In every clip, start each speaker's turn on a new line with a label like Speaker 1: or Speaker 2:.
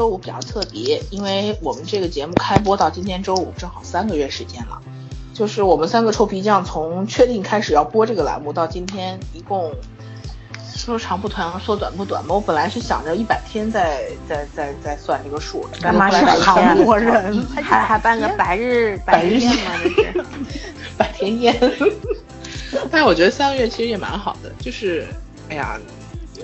Speaker 1: 周五比较特别，因为我们这个节目开播到今天周五正好三个月时间了，就是我们三个臭皮匠从确定开始要播这个栏目到今天，一共说长不长，说短不短嘛。我本来是想着一百天再再再再算这个数，
Speaker 2: 干嘛是
Speaker 3: 韩国人？
Speaker 2: 还还办个 百日
Speaker 1: 百日
Speaker 2: 宴吗？这是
Speaker 1: 百天宴。但是我觉得三个月其实也蛮好的，就是哎呀。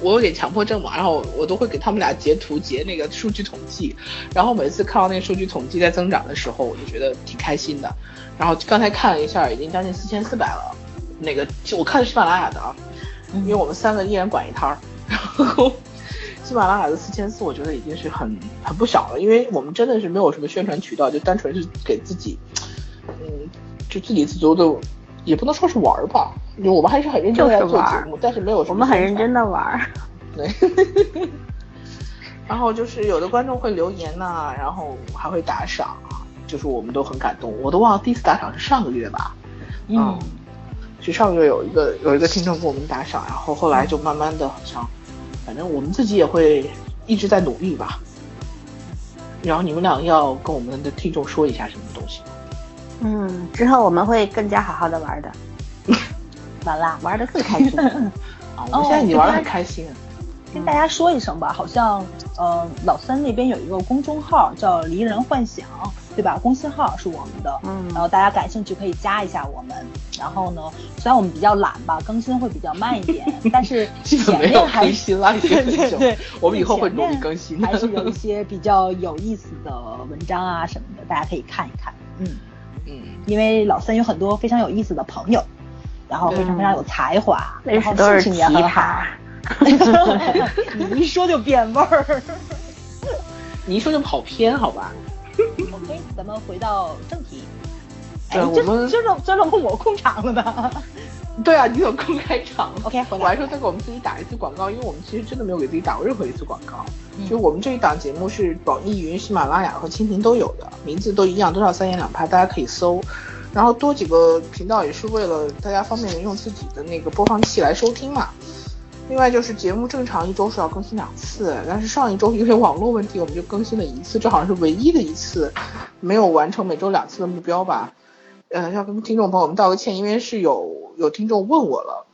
Speaker 1: 我有点强迫症嘛，然后我都会给他们俩截图截那个数据统计，然后每次看到那个数据统计在增长的时候，我就觉得挺开心的。然后刚才看了一下，已经将近四千四百了。那个我看的喜马拉雅的啊，因为我们三个依然管一摊儿，然后喜马拉雅的四千四，我觉得已经是很很不小了，因为我们真的是没有什么宣传渠道，就单纯是给自己，嗯，就自给自足的，也不能说是玩儿吧。就我们还是很认真在做节目，但是没有什么。
Speaker 2: 我们很认真的玩。
Speaker 1: 对。然后就是有的观众会留言呐，然后还会打赏，就是我们都很感动。我都忘了第一次打赏是上个月吧？嗯。是上个月有一个有一个听众给我们打赏，然后后来就慢慢的好像，反正我们自己也会一直在努力吧。然后你们俩要跟我们的听众说一下什么东西？
Speaker 2: 嗯，之后我们会更加好好的玩的。完了，玩的更开心。
Speaker 1: 啊，我现在你玩的很开心。
Speaker 3: 跟大家说一声吧，好像呃老三那边有一个公众号叫离人幻想，对吧？公信号是我们的，嗯，然后大家感兴趣可以加一下我们。然后呢，虽然我们比较懒吧，更新会比较慢一点，但是前面还
Speaker 1: 是对对对，我们以后会努力更新。
Speaker 3: 还是有一些比较有意思的文章啊什么的，大家可以看一看。嗯嗯，因为老三有很多非常有意思的朋友。然后非常非常有才华，然后
Speaker 2: 都是
Speaker 3: 奇葩。你一说就变味儿，
Speaker 1: 你一说就跑偏，好吧？
Speaker 3: OK，咱们回到正题。
Speaker 1: 哎，我们
Speaker 3: 这这这轮我控场了呢。
Speaker 1: 对啊，你有公开场。
Speaker 3: OK，
Speaker 1: 我还说再给我们自己打一次广告，因为我们其实真的没有给自己打过任何一次广告。就我们这一档节目是网易云、喜马拉雅和蜻蜓都有的，名字都一样，都叫三言两拍，大家可以搜。然后多几个频道也是为了大家方便的用自己的那个播放器来收听嘛。另外就是节目正常一周是要更新两次，但是上一周因为网络问题，我们就更新了一次，这好像是唯一的一次没有完成每周两次的目标吧。呃，要跟听众朋友们道个歉，因为是有有听众问我了，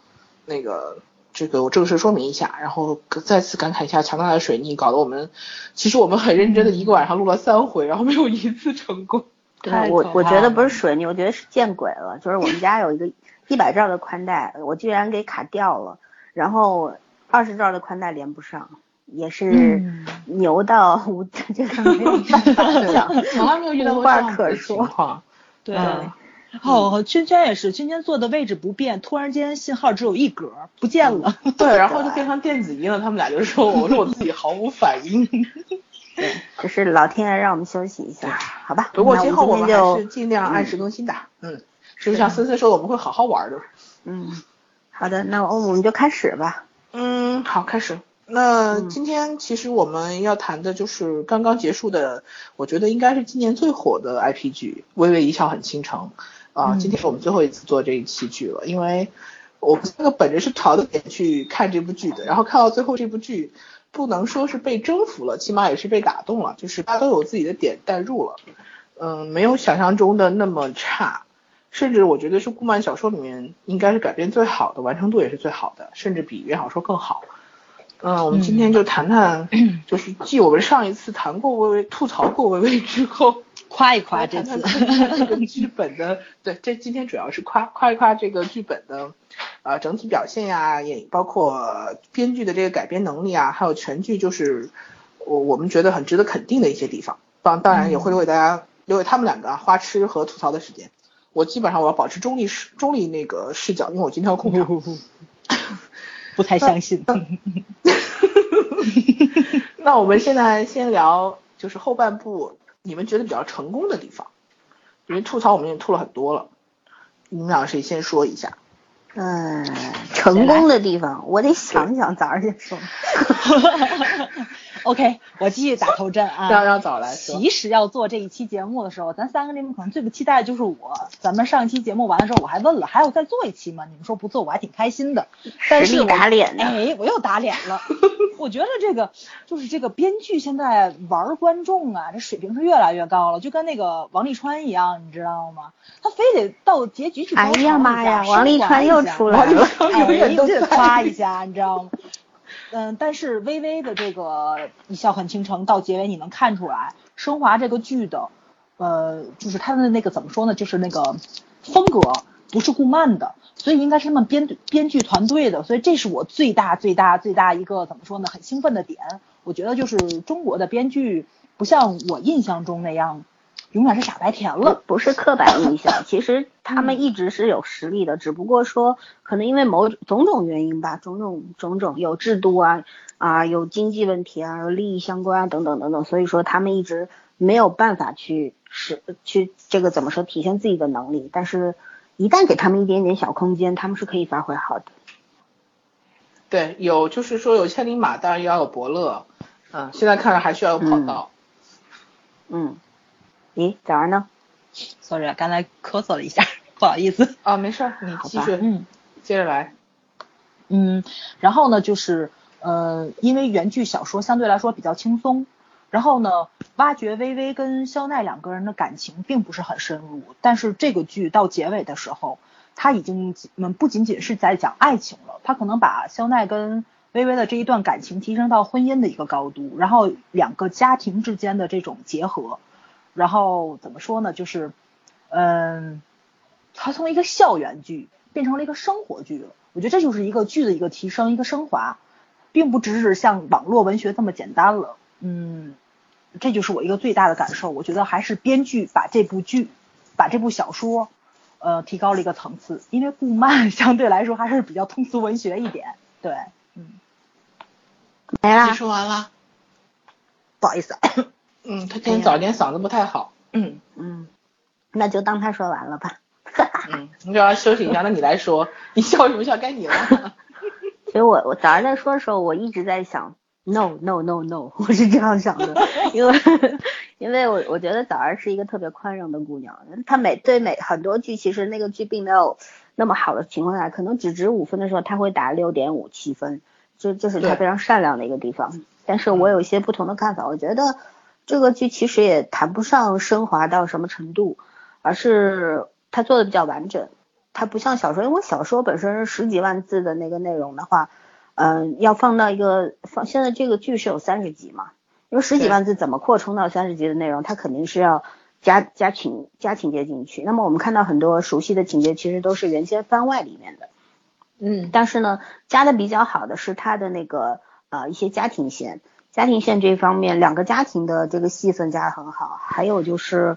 Speaker 1: 那个这个我正式说明一下，然后再次感慨一下强大的水逆搞得我们，其实我们很认真的一个晚上录了三回，然后没有一次成功。
Speaker 2: 对，我我觉得不是水逆，我觉得是见鬼了。就是我们家有一个 一百兆的宽带，我居然给卡掉了，然后二十兆的宽带连不上，也是牛到无，就是没有办法讲，
Speaker 1: 从来没有遇到
Speaker 2: 无话可说。
Speaker 3: 对，哦，圈圈也是，圈圈坐的位置不变，突然间信号只有一格不见了。
Speaker 1: 对，然后就 变成电子音了。他们俩就说，我说我自己毫无反应。
Speaker 2: 对，就是老天爷让我们休息一下，好吧？
Speaker 1: 不过今后我们还是尽量按时更新的。嗯，就像森森说的，我们会好好玩的。
Speaker 2: 嗯，好的，那我我们就开始吧。
Speaker 1: 嗯，好，开始。那今天其实我们要谈的就是刚刚结束的，我觉得应该是今年最火的 IP 剧《微微一笑很倾城》啊。今天是我们最后一次做这一期剧了，因为我们那个本着是淘的点去看这部剧的，然后看到最后这部剧。不能说是被征服了，起码也是被打动了，就是大家都有自己的点带入了，嗯，没有想象中的那么差，甚至我觉得是顾漫小说里面应该是改编最好的，完成度也是最好的，甚至比原小说更好。嗯，我们今天就谈谈，就是继我们上一次谈过微微吐槽过微微之后，
Speaker 3: 夸一夸这次
Speaker 1: 这个剧本的，对，这今天主要是夸夸一夸这个剧本的。呃，整体表现呀，也包括编剧的这个改编能力啊，还有全剧就是我我们觉得很值得肯定的一些地方。当当然也会留给大家留给他们两个花痴和吐槽的时间。我基本上我要保持中立视中立那个视角，因为我今天要控场。
Speaker 3: 不太相信。
Speaker 1: 那我们现在先聊就是后半部你们觉得比较成功的地方，因为吐槽我们已经吐了很多了。你们俩谁先说一下？
Speaker 2: 嗯，成功的地方我得想想咋先说。
Speaker 3: OK，我继续打头阵啊。
Speaker 1: 让让早来说。
Speaker 3: 其实要做这一期节目的时候，咱三个里面可能最不期待的就是我。咱们上一期节目完了之后，我还问了，还要再做一期吗？你们说不做，我还挺开心的。但是
Speaker 2: 打脸呢
Speaker 3: 哎，我又打脸了。我觉得这个就是这个编剧现在玩观众啊，这水平是越来越高了，就跟那个王沥川一样，你知道吗？他非得到结局去
Speaker 2: 哎呀妈呀，王沥川又出来了，
Speaker 1: 永
Speaker 3: 就得夸一下，你知道吗？嗯，但是微微的这个一笑很倾城到结尾，你能看出来，升华这个剧的，呃，就是他的那个怎么说呢，就是那个风格不是顾漫的，所以应该是他们编编剧团队的，所以这是我最大最大最大一个怎么说呢，很兴奋的点。我觉得就是中国的编剧不像我印象中那样。永远是傻白甜了，
Speaker 2: 不是刻板印象。其实他们一直是有实力的，只不过说可能因为某种种原因吧，种种种种有制度啊啊，有经济问题啊，有利益相关啊等等等等，所以说他们一直没有办法去使去这个怎么说体现自己的能力。但是，一旦给他们一点点小空间，他们是可以发挥好的。
Speaker 1: 对，有就是说有千里马，当然要有伯乐。嗯，现在看来还需要有跑道。
Speaker 2: 嗯。咦，早上呢
Speaker 3: ？Sorry，刚才咳嗽了一下，不好意思。
Speaker 1: 啊，没事，你继续，嗯，接着来。
Speaker 3: 嗯，然后呢，就是呃，因为原剧小说相对来说比较轻松，然后呢，挖掘微微跟肖奈两个人的感情并不是很深入，但是这个剧到结尾的时候，他已经嗯不仅仅是在讲爱情了，他可能把肖奈跟微微的这一段感情提升到婚姻的一个高度，然后两个家庭之间的这种结合。然后怎么说呢？就是，嗯，它从一个校园剧变成了一个生活剧了。我觉得这就是一个剧的一个提升，一个升华，并不只是像网络文学这么简单了。嗯，这就是我一个最大的感受。我觉得还是编剧把这部剧，把这部小说，呃，提高了一个层次。因为顾漫 相对来说还是比较通俗文学一点。对，嗯，
Speaker 2: 没了，
Speaker 1: 说完了，
Speaker 3: 不好意思。
Speaker 1: 嗯，他今天早点嗓子不太好。
Speaker 2: 嗯嗯，那就当他说完了吧。
Speaker 1: 嗯，你让他休息一下，那你来说，你笑什么笑？该你了。
Speaker 2: 其实我我早上在说的时候，我一直在想，no no no no，我是这样想的，因为 因为我我觉得早上是一个特别宽容的姑娘，她每对每很多剧，其实那个剧并没有那么好的情况下，可能只值五分的时候，她会打六点五七分，这就是她非常善良的一个地方。但是我有一些不同的看法，我觉得。这个剧其实也谈不上升华到什么程度，而是它做的比较完整。它不像小说，因为小说本身十几万字的那个内容的话，嗯，要放到一个放现在这个剧是有三十集嘛，因为十几万字怎么扩充到三十集的内容，它肯定是要加加情加情节进去。那么我们看到很多熟悉的情节，其实都是原先番外里面的，
Speaker 1: 嗯，
Speaker 2: 但是呢，加的比较好的是它的那个呃一些家庭线。家庭线这一方面，两个家庭的这个戏份加的很好，还有就是，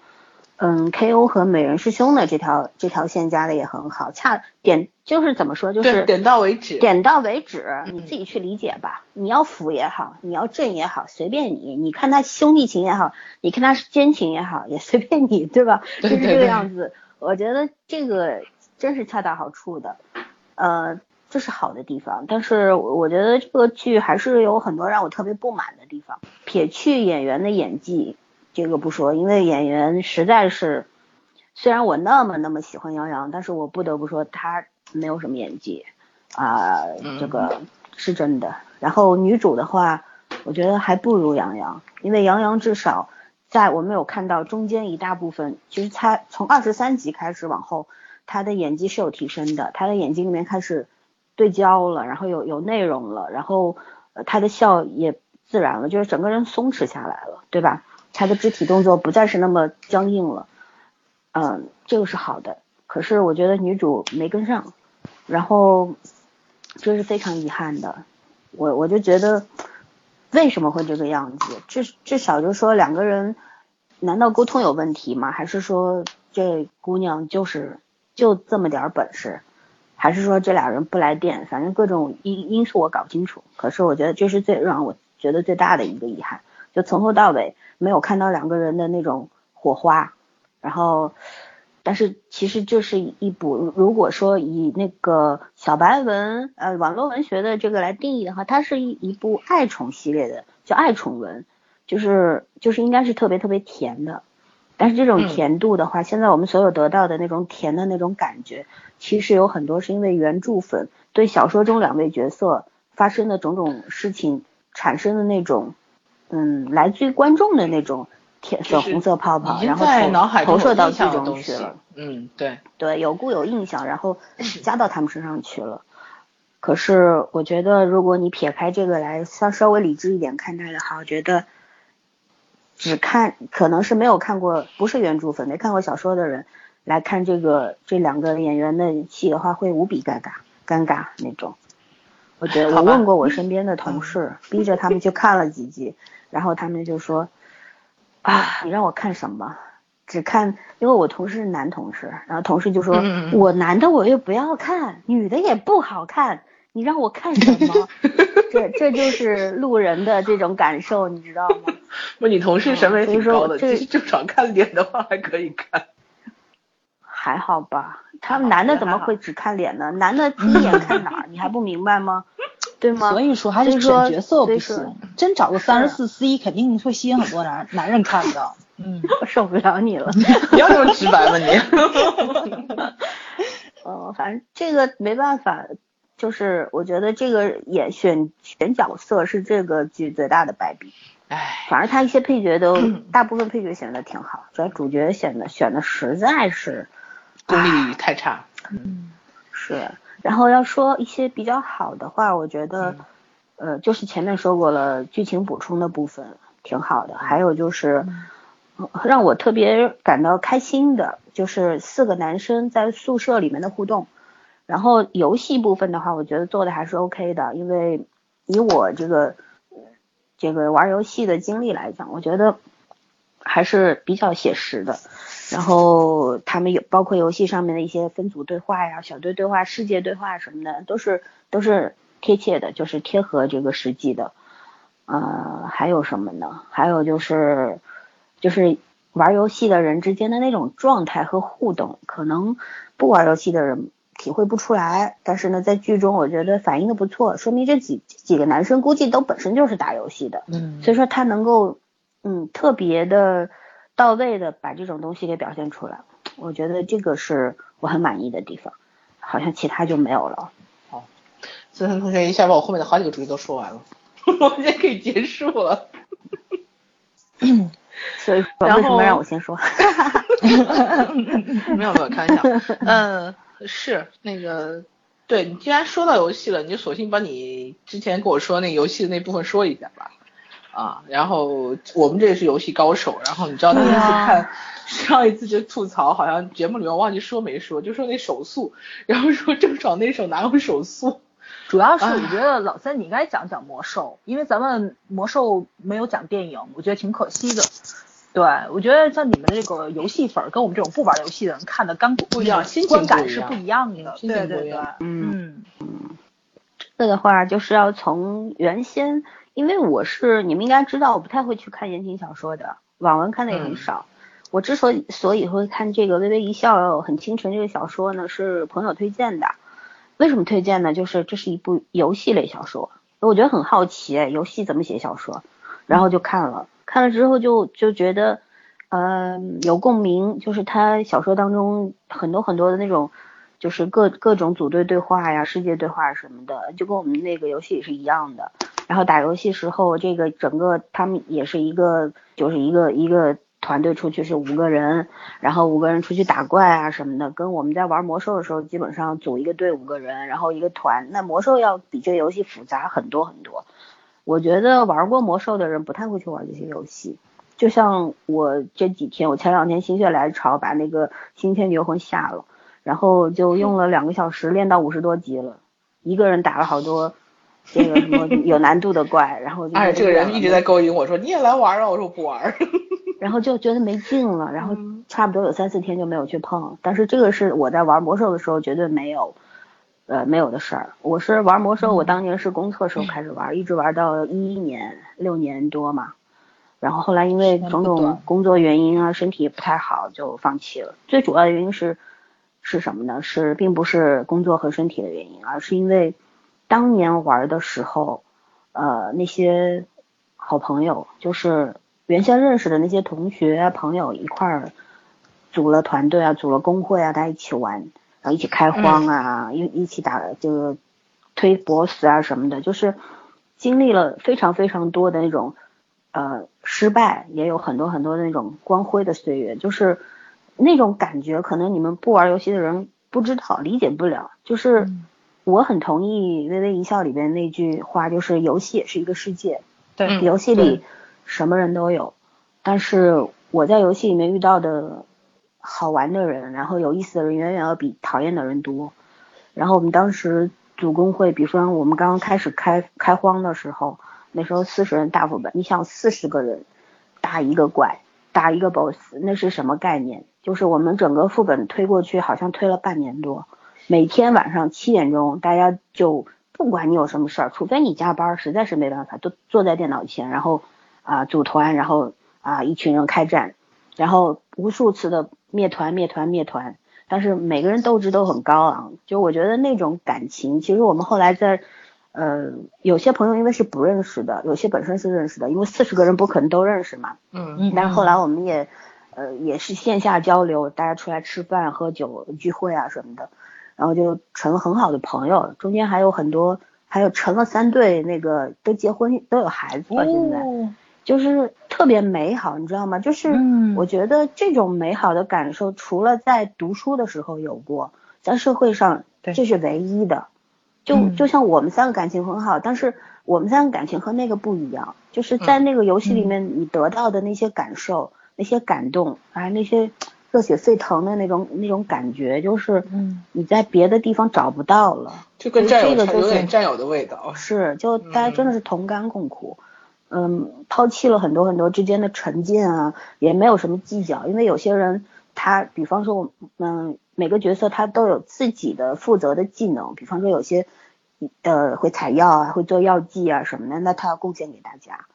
Speaker 2: 嗯，K.O 和美人师兄的这条这条线加的也很好，恰点就是怎么说，就是
Speaker 1: 点到为止，
Speaker 2: 点到为止，你自己去理解吧。你要辅也好，你要正也好，随便你。你看他兄弟情也好，你看他是奸情也好，也随便你，对吧？就是这个样子。我觉得这个真是恰到好处的，呃。这是好的地方，但是我觉得这个剧还是有很多让我特别不满的地方。撇去演员的演技，这个不说，因为演员实在是，虽然我那么那么喜欢杨洋，但是我不得不说他没有什么演技啊，这个是真的。然后女主的话，我觉得还不如杨洋，因为杨洋至少在我没有看到中间一大部分，其实他从二十三集开始往后，他的演技是有提升的，他的眼睛里面开始。对焦了，然后有有内容了，然后他的笑也自然了，就是整个人松弛下来了，对吧？他的肢体动作不再是那么僵硬了，嗯，这个是好的。可是我觉得女主没跟上，然后这是非常遗憾的。我我就觉得为什么会这个样子？至至少就说两个人难道沟通有问题吗？还是说这姑娘就是就这么点本事？还是说这俩人不来电，反正各种因因素我搞不清楚。可是我觉得这是最让我觉得最大的一个遗憾，就从头到尾没有看到两个人的那种火花。然后但是其实这是一部，如果说以那个小白文呃网络文学的这个来定义的话，它是一一部爱宠系列的，叫爱宠文，就是就是应该是特别特别甜的。但是这种甜度的话，现在我们所有得到的那种甜的那种感觉，其实有很多是因为原著粉对小说中两位角色发生的种种事情产生的那种，嗯，来自于观众的那种甜。粉红色泡泡，然后投投射到剧中去了。
Speaker 1: 嗯，对
Speaker 2: 对，有固有印象，然后 加到他们身上去了。可是我觉得，如果你撇开这个来，稍稍微理智一点看待的话，我觉得只看可能是没有看过，不是原著粉，没看过小说的人来看这个这两个演员的戏的话，会无比尴尬，尴尬那种。我觉得我问过我身边的同事，逼着他们去看了几集，然后他们就说。啊，你让我看什么？只看，因为我同事是男同事，然后同事就说，我男的我又不要看，女的也不好看，你让我看什么？这这就是路人的这种感受，你知道吗？
Speaker 1: 不，你同事审美挺高的，其实正常看脸的话还可以看，
Speaker 2: 还好吧？他们男的怎么会只看脸呢？男的第一眼看哪儿？你还不明白吗？对吗？
Speaker 3: 所以说还是选角色不行，真找个三十四 C 肯定会吸引很多男 男人看的。
Speaker 2: 嗯，我 受不了你了，
Speaker 1: 你要这么直白吗你。
Speaker 2: 呃，反正这个没办法，就是我觉得这个演选选角色是这个剧最大的败笔。
Speaker 1: 唉，
Speaker 2: 反正他一些配角都 大部分配角选的挺好，主要主角选的选的实在是
Speaker 1: 功力太差。
Speaker 2: 嗯，是。然后要说一些比较好的话，我觉得，呃，就是前面说过了，剧情补充的部分挺好的。还有就是，让我特别感到开心的，就是四个男生在宿舍里面的互动。然后游戏部分的话，我觉得做的还是 OK 的，因为以我这个这个玩游戏的经历来讲，我觉得还是比较写实的。然后他们有包括游戏上面的一些分组对话呀、小队对话、世界对话什么的，都是都是贴切的，就是贴合这个实际的。呃，还有什么呢？还有就是就是玩游戏的人之间的那种状态和互动，可能不玩游戏的人体会不出来，但是呢，在剧中我觉得反映的不错，说明这几几个男生估计都本身就是打游戏的，嗯，所以说他能够嗯特别的。到位的把这种东西给表现出来，我觉得这个是我很满意的地方，好像其他就没有了。
Speaker 1: 好，思成同学一下把我后面的好几个主意都说完了，我们可以结束了。
Speaker 2: 所以为什么让我先说？
Speaker 1: 没有没有，开玩笑。嗯，是那个，对你既然说到游戏了，你就索性把你之前跟我说那个游戏的那部分说一下吧。啊，然后我们这也是游戏高手，然后你知道那一次看上一次就吐槽，好像节目里面忘记说没说，就说那手速，然后说郑爽那手哪有手速，
Speaker 3: 主要是我觉得老三你应该讲讲魔兽，因为咱们魔兽没有讲电影，我觉得挺可惜的。对，我觉得像你们这个游戏粉跟我们这种不玩游戏的人看的感
Speaker 1: 不一样，
Speaker 3: 观感是不一样的，
Speaker 1: 对
Speaker 3: 对对，嗯嗯，
Speaker 2: 这个的话就是要从原先。因为我是你们应该知道，我不太会去看言情小说的，网文看的也很少。我之所以所以会看这个《微微一笑很倾城》这个小说呢，是朋友推荐的。为什么推荐呢？就是这是一部游戏类小说，我觉得很好奇，游戏怎么写小说，然后就看了，看了之后就就觉得，呃，有共鸣，就是他小说当中很多很多的那种，就是各各种组队对话呀、世界对话什么的，就跟我们那个游戏也是一样的。然后打游戏时候，这个整个他们也是一个，就是一个一个团队出去是五个人，然后五个人出去打怪啊什么的，跟我们在玩魔兽的时候，基本上组一个队五个人，然后一个团。那魔兽要比这个游戏复杂很多很多。我觉得玩过魔兽的人不太会去玩这些游戏。就像我这几天，我前两天心血来潮把那个《新天绝魂》下了，然后就用了两个小时练到五十多级了，一个人打了好多。这个什么 有难度的怪，然后就
Speaker 1: 哎，这个人一直在勾引我说你也来玩啊，我说不玩，
Speaker 2: 然后就觉得没劲了，然后差不多有三四天就没有去碰。但是这个是我在玩魔兽的时候绝对没有，呃，没有的事儿。我是玩魔兽，我当年是公测时候开始玩，一直玩到一一年，六年多嘛。然后后来因为种种工作原因啊，身体也不太好，就放弃了。最主要的原因是是什么呢？是并不是工作和身体的原因，而是因为当年玩的时候，呃，那些好朋友，就是原先认识的那些同学朋友一块儿组了团队啊，组了工会啊，大家一起玩，一起开荒啊，一一起打这个推 boss 啊什么的，就是经历了非常非常多的那种。呃，失败也有很多很多的那种光辉的岁月，就是那种感觉，可能你们不玩游戏的人不知道，理解不了。就是我很同意《微微一笑》里边那句话，就是游戏也是一个世界，
Speaker 3: 对，
Speaker 2: 游戏里什么人都有。但是我在游戏里面遇到的好玩的人，然后有意思的人，远远要比讨厌的人多。然后我们当时组工会，比如说我们刚刚开始开开荒的时候。那时候四十人大副本，你想四十个人打一个怪，打一个 boss，那是什么概念？就是我们整个副本推过去，好像推了半年多。每天晚上七点钟，大家就不管你有什么事儿，除非你加班，实在是没办法，都坐在电脑前，然后啊组团，然后啊一群人开战，然后无数次的灭团灭团灭团，但是每个人斗志都很高昂。就我觉得那种感情，其实我们后来在。呃，有些朋友因为是不认识的，有些本身是认识的，因为四十个人不可能都认识嘛。
Speaker 1: 嗯嗯。
Speaker 2: 但是后来我们也，呃，也是线下交流，大家出来吃饭、喝酒、聚会啊什么的，然后就成了很好的朋友。中间还有很多，还有成了三对，那个都结婚都有孩子了，现在就是特别美好，你知道吗？就是我觉得这种美好的感受，除了在读书的时候有过，在社会上这是唯一的。就就像我们三个感情很好，但是我们三个感情和那个不一样，就是在那个游戏里面你得到的那些感受、那些感动，哎，那些热血沸腾的那种那种感觉，就是你在别的地方找不到了。
Speaker 1: 就跟战友
Speaker 2: 有
Speaker 1: 点战友的味道。
Speaker 2: 是，就大家真的是同甘共苦，嗯，嗯抛弃了很多很多之间的成见啊，也没有什么计较，因为有些人他，比方说我，嗯。每个角色他都有自己的负责的技能，比方说有些呃会采药啊，会做药剂啊什么的，那他要贡献给大家。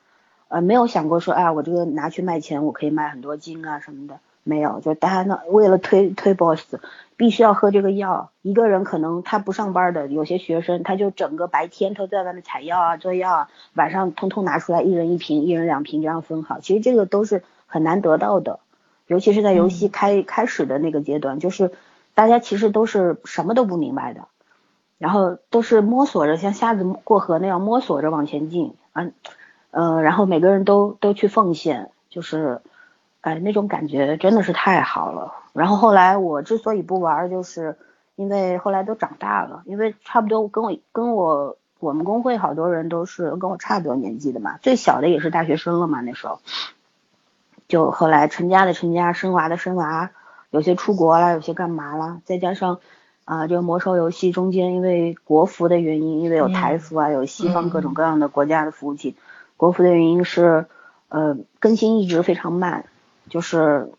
Speaker 2: 呃，没有想过说，哎，我这个拿去卖钱，我可以卖很多金啊什么的，没有，就大家呢为了推推 boss，必须要喝这个药。一个人可能他不上班的，有些学生他就整个白天都在外面采药啊做药啊，晚上通通拿出来，一人一瓶，一人两瓶这样分好。其实这个都是很难得到的，尤其是在游戏开开始的那个阶段，就是。大家其实都是什么都不明白的，然后都是摸索着像瞎子过河那样摸索着往前进，嗯，呃，然后每个人都都去奉献，就是，哎，那种感觉真的是太好了。然后后来我之所以不玩，就是因为后来都长大了，因为差不多跟我跟我我们工会好多人都是跟我差不多年纪的嘛，最小的也是大学生了嘛，那时候，就后来成家的成家，生娃的生娃。有些出国了，有些干嘛了？再加上啊，这个魔兽游戏中间因为国服的原因，因为有台服啊，有西方各种各样的国家的服务器，国服的原因是呃更新一直非常慢，就是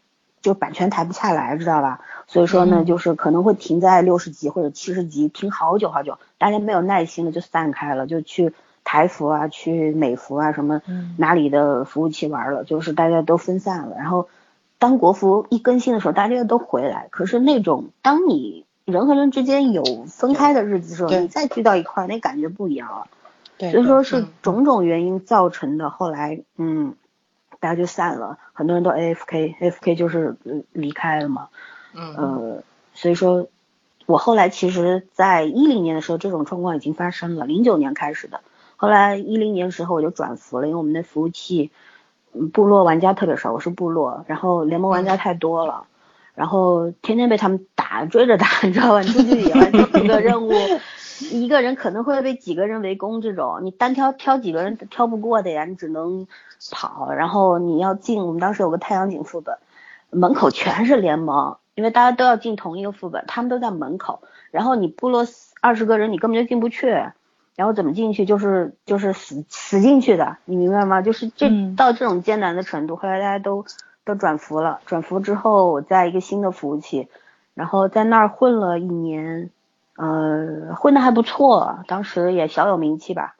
Speaker 2: 就版权抬不下来，知道吧？所以说呢，就是可能会停在六十级或者七十级，停好久好久，大家没有耐心了就散开了，就去台服啊，去美服啊什么哪里的服务器玩了，就是大家都分散了，然后。当国服一更新的时候，大家都回来。可是那种当你人和人之间有分开的日子的时候，你再聚到一块儿，那感觉不一样了。
Speaker 3: 对，
Speaker 2: 所以说是种种原因造成的。后来，嗯，大家就散了，很多人都 A F K，A F K 就是离开了嘛。
Speaker 1: 嗯。
Speaker 2: 呃，所以说，我后来其实，在一零年的时候，这种状况已经发生了。零九年开始的，后来一零年时候我就转服了，因为我们的服务器。嗯部落玩家特别少，我是部落，然后联盟玩家太多了，然后天天被他们打，追着打，你知道吧？你出去野外做一个任务，一个人可能会被几个人围攻，这种你单挑挑几个人挑不过的呀，你只能跑。然后你要进，我们当时有个太阳井副本，门口全是联盟，因为大家都要进同一个副本，他们都在门口，然后你部落二十个人，你根本就进不去。然后怎么进去就是就是死死进去的，你明白吗？就是这到这种艰难的程度，后来大家都都转服了，转服之后我在一个新的服务器，然后在那儿混了一年，呃，混的还不错，当时也小有名气吧。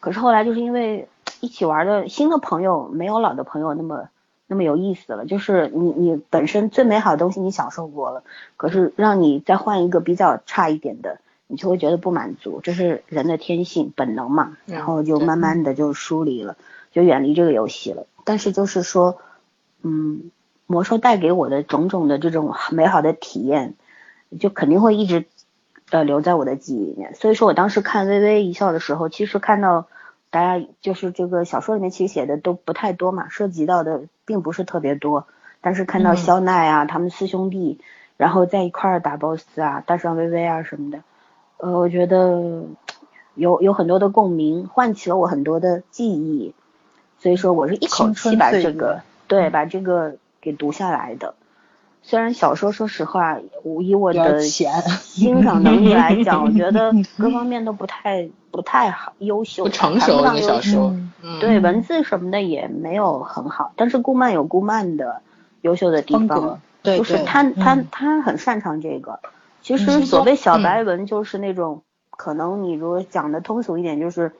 Speaker 2: 可是后来就是因为一起玩的新的朋友没有老的朋友那么那么有意思了。就是你你本身最美好的东西你享受过了，可是让你再换一个比较差一点的，你就会觉得不满足，这是人的天性本能嘛。然后就慢慢的就疏离了，就远离这个游戏了。但是就是说，嗯，魔兽带给我的种种的这种美好的体验，就肯定会一直。呃，留在我的记忆里面。所以说我当时看《微微一笑》的时候，其实看到大家就是这个小说里面其实写的都不太多嘛，涉及到的并不是特别多。但是看到肖奈啊，他们四兄弟，然后在一块儿打 BOSS 啊，带上微微啊什么的，呃，我觉得有有很多的共鸣，唤起了我很多的记忆。所以说我是一口气把这个对把这个给读下来的。虽然小说，说实话，以我的欣赏能力来讲，我觉得 各方面都不太不太好，优秀，
Speaker 1: 不成熟的小说，
Speaker 2: 对文字什么的也没有很好。但是顾漫有顾漫的优秀的地方，就是他他他很擅长这个。其实所谓小白文，就是那种可能你如果讲的通俗一点，就是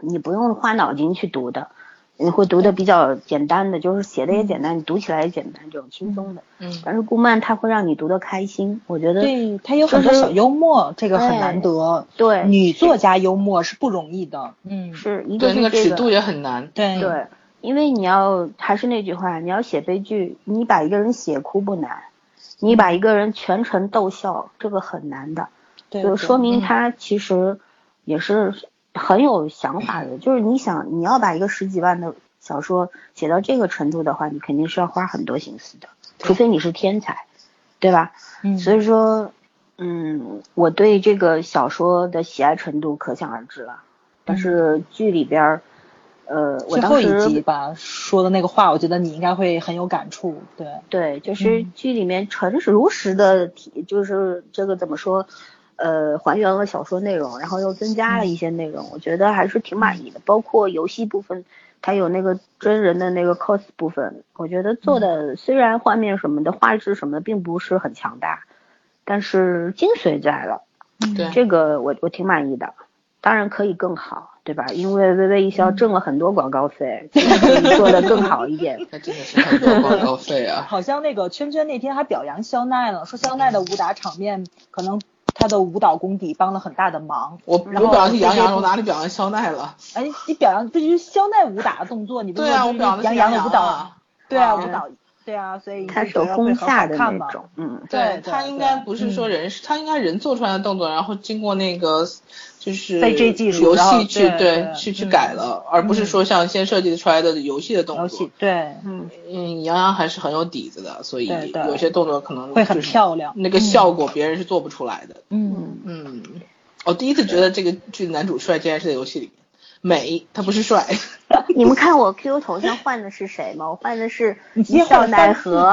Speaker 2: 你不用花脑筋去读的。你会读的比较简单的，就是写的也简单，你读起来也简单，这种轻松的。嗯。但是顾漫他会让你读的开心，我觉得。
Speaker 3: 对他有很多小幽默，这个很难得。
Speaker 2: 对。
Speaker 3: 女作家幽默是不容易的。
Speaker 2: 嗯。是一个
Speaker 1: 那个尺度也很难。
Speaker 3: 对。
Speaker 2: 对，因为你要还是那句话，你要写悲剧，你把一个人写哭不难，你把一个人全程逗笑，这个很难的。
Speaker 3: 对。
Speaker 2: 就说明他其实也是。很有想法的，就是你想你要把一个十几万的小说写到这个程度的话，你肯定是要花很多心思的，除非你是天才，对吧？嗯，所以说，嗯，我对这个小说的喜爱程度可想而知了。但是剧里边，呃，我当
Speaker 3: 时最后一集吧说的那个话，我觉得你应该会很有感触。对
Speaker 2: 对，就是剧里面诚实如实的体，就是这个怎么说？呃，还原了小说内容，然后又增加了一些内容，我觉得还是挺满意的。包括游戏部分，它有那个真人的那个 cos 部分，我觉得做的虽然画面什么的、画质什么的并不是很强大，但是精髓在了。
Speaker 1: 对，
Speaker 2: 这个我我挺满意的。当然可以更好，对吧？因为微微一笑挣了很多广告费，可以做的更好一点。
Speaker 1: 那真的是很多广告费啊！
Speaker 3: 好像那个圈圈那天还表扬肖奈了，说肖奈的武打场面可能。他的舞蹈功底帮了很大的忙。
Speaker 1: 我我表扬是杨洋，我哪里表扬肖奈了？
Speaker 3: 哎，你表扬这就是肖奈舞蹈的动作，你不是
Speaker 1: 说
Speaker 3: 杨
Speaker 1: 洋
Speaker 3: 的舞蹈？对啊，舞蹈，对啊，所以
Speaker 2: 他是有功下的那种，
Speaker 3: 嗯，对
Speaker 1: 他应该不是说人，他应该人做出来的动作，然后经过那个。就是游戏去
Speaker 3: 对
Speaker 1: 去去改了，而不是说像先设计出来的游戏的动
Speaker 3: 作。对，
Speaker 1: 嗯嗯，杨洋还是很有底子的，所以有些动作可能
Speaker 3: 会很漂亮，
Speaker 1: 那个效果别人是做不出来的。
Speaker 3: 嗯
Speaker 1: 嗯，我第一次觉得这个剧男主帅，竟然是在游戏里面。美，他不是帅。
Speaker 2: 你们看我 Q 头像换的是谁吗？我换的是一笑奈何。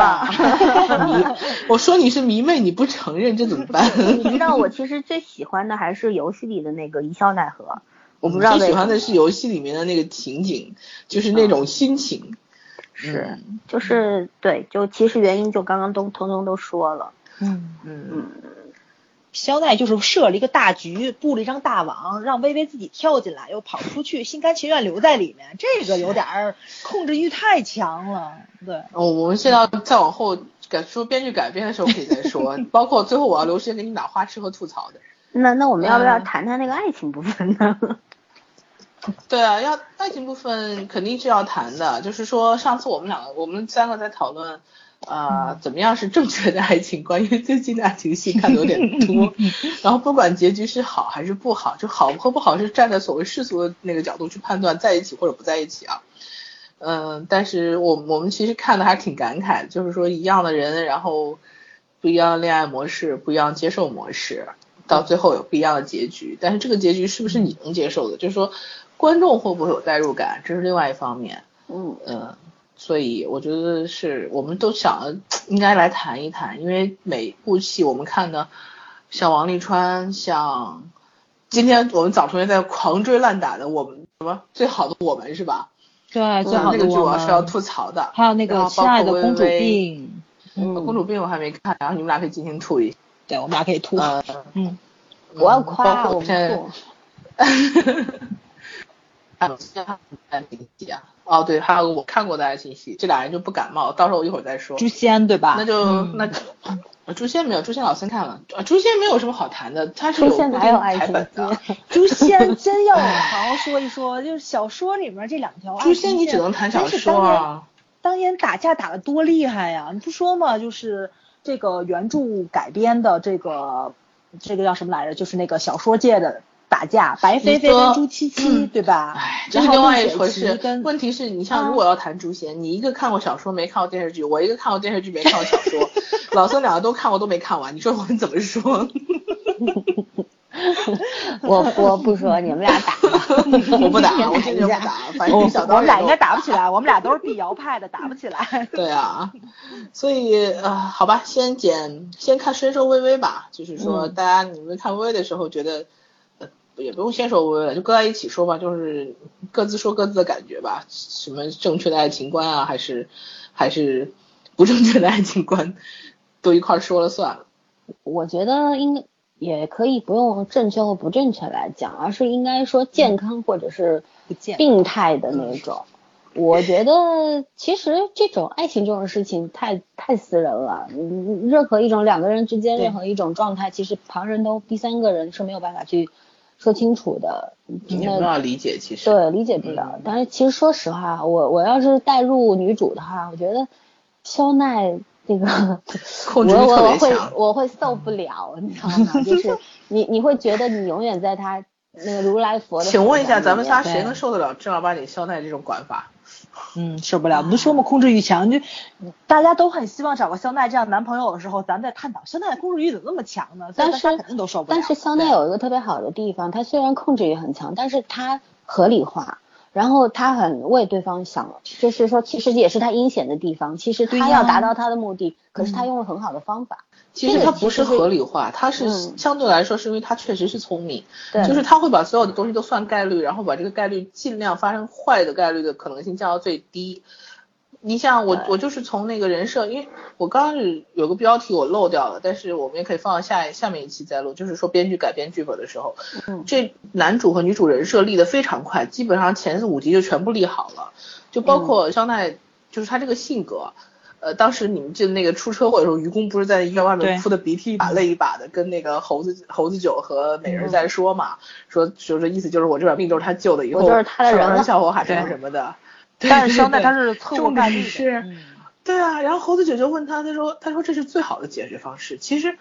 Speaker 1: 我说你是迷妹，你不承认，这怎么办？
Speaker 2: 你知道我其实最喜欢的还是游戏里的那个一笑奈何。我不知道
Speaker 1: 最喜欢的是游戏里面的那个情景，就是那种心情。
Speaker 2: 是，就是对，就其实原因就刚刚都通通都说了。
Speaker 3: 嗯嗯嗯。肖奈就是设了一个大局，布了一张大网，让微微自己跳进来，又跑出去，心甘情愿留在里面，这个有点儿控制欲太强了。对，
Speaker 1: 哦，我们现在再往后改说编剧改编的时候可以再说，包括最后我要留时间给你打花痴和吐槽的。
Speaker 2: 那那我们要不要谈谈那个爱情部分呢？
Speaker 1: 对啊，要爱情部分肯定是要谈的，就是说上次我们两个，我们三个在讨论。啊，怎么样是正确的爱情观？因为最近的爱情戏看的有点多，然后不管结局是好还是不好，就好和不好是站在所谓世俗的那个角度去判断在一起或者不在一起啊。嗯，但是我我们其实看的还挺感慨，就是说一样的人，然后不一样的恋爱模式，不一样接受模式，到最后有不一样的结局。但是这个结局是不是你能接受的？就是说观众会不会有代入感，这是另外一方面。
Speaker 2: 嗯
Speaker 1: 嗯。所以我觉得是我们都想应该来谈一谈，因为每部戏我们看的，像王沥川，像今天我们早同学在狂追烂打的我们什么最好的我们是吧？
Speaker 3: 对，最好的我们。那
Speaker 1: 个剧我是要吐槽的。
Speaker 3: 还有那个亲爱的公主病，
Speaker 1: 嗯，公主病我还没看，然后你们俩可以进行吐一。
Speaker 3: 对，我们俩可以吐。
Speaker 2: 嗯，我要夸我
Speaker 1: 们。还有爱情戏啊，哦对，还有我看过的爱情戏，这俩人就不感冒，到时候我一会儿再说。
Speaker 3: 诛仙对吧？
Speaker 1: 那就那诛仙没有，诛仙老三看了，诛仙没有什么好谈的，他是有固定台本的。
Speaker 3: 诛仙真要好好说一说，就是小说里面这两条。
Speaker 1: 诛仙你只能谈小说
Speaker 3: 啊。当年打架打的多厉害呀！你不说嘛，就是这个原著改编的这个这个叫什么来着？就是那个小说界的。打架，白飞飞跟朱七七，对吧？
Speaker 1: 哎，这是另外一回事。问题是你像如果要谈诛仙，你一个看过小说没看过电视剧，我一个看过电视剧没看过小说，老孙两个都看过都没看完，你说我们怎么说？
Speaker 2: 我我不说，你们俩打。
Speaker 1: 我不打，我坚决不打。反正小刀。
Speaker 3: 我们俩应该打不起来，我们俩都是碧瑶派的，打不起来。
Speaker 1: 对啊，所以呃，好吧，先剪，先看深受微微吧。就是说，大家你们看微微的时候觉得。也不用先说微微了，就搁在一起说吧，就是各自说各自的感觉吧。什么正确的爱情观啊，还是还是不正确的爱情观，都一块说了算了。
Speaker 2: 我觉得应该也可以不用正确或不正确来讲，而是应该说健康或者是病态的那种。我觉得其实这种爱情这种事情太太私人了，任何一种两个人之间任何一种状态，其实旁人都第三个人是没有办法去。说清楚的，
Speaker 1: 你不要理解，其实
Speaker 2: 对理解不了。但是其实说实话，我我要是代入女主的话，我觉得肖奈这个 我我我会我会受不了，你知道吗？就是 你你会觉得你永远在他那个如来佛的。
Speaker 1: 请问一下，咱们仨谁能受得了正儿八经肖奈这种管法？
Speaker 3: 嗯，受不了。不说嘛，控制欲强，就大家都很希望找个肖奈这样男朋友的时候，咱再探讨肖奈的控制欲怎么那么强呢？
Speaker 2: 但是
Speaker 3: 肯定都受不
Speaker 2: 了。但是肖奈有一个特别好的地方，他虽然控制欲很强，但是他合理化，然后他很为对方想，就是说其实也是他阴险的地方。其实他要达到他的目的，可是他用了很好的方法。
Speaker 1: 其实他不是合理化，他是相对来说是因为他确实是聪明，就是他会把所有的东西都算概率，然后把这个概率尽量发生坏的概率的可能性降到最低。你像我，我就是从那个人设，因为我刚刚是有个标题我漏掉了，但是我们也可以放到下下面一期再录，就是说编剧改编剧本的时候，这男主和女主人设立的非常快，基本上前四五集就全部立好了，就包括肖奈，就是他这个性格。呃，当时你们记得那个出车祸的时候，愚公不是在医院外面哭的鼻涕一把泪一把的，跟那个猴子猴子九和美人在说嘛，说就是意思就是我这把病都是他救的，以后
Speaker 2: 就是他的人
Speaker 1: 笑话还是什么的。
Speaker 3: 但是奈他是错误概率
Speaker 1: 是，对啊，然后猴子九就问他，他说他说这是最好的解决方式，其实。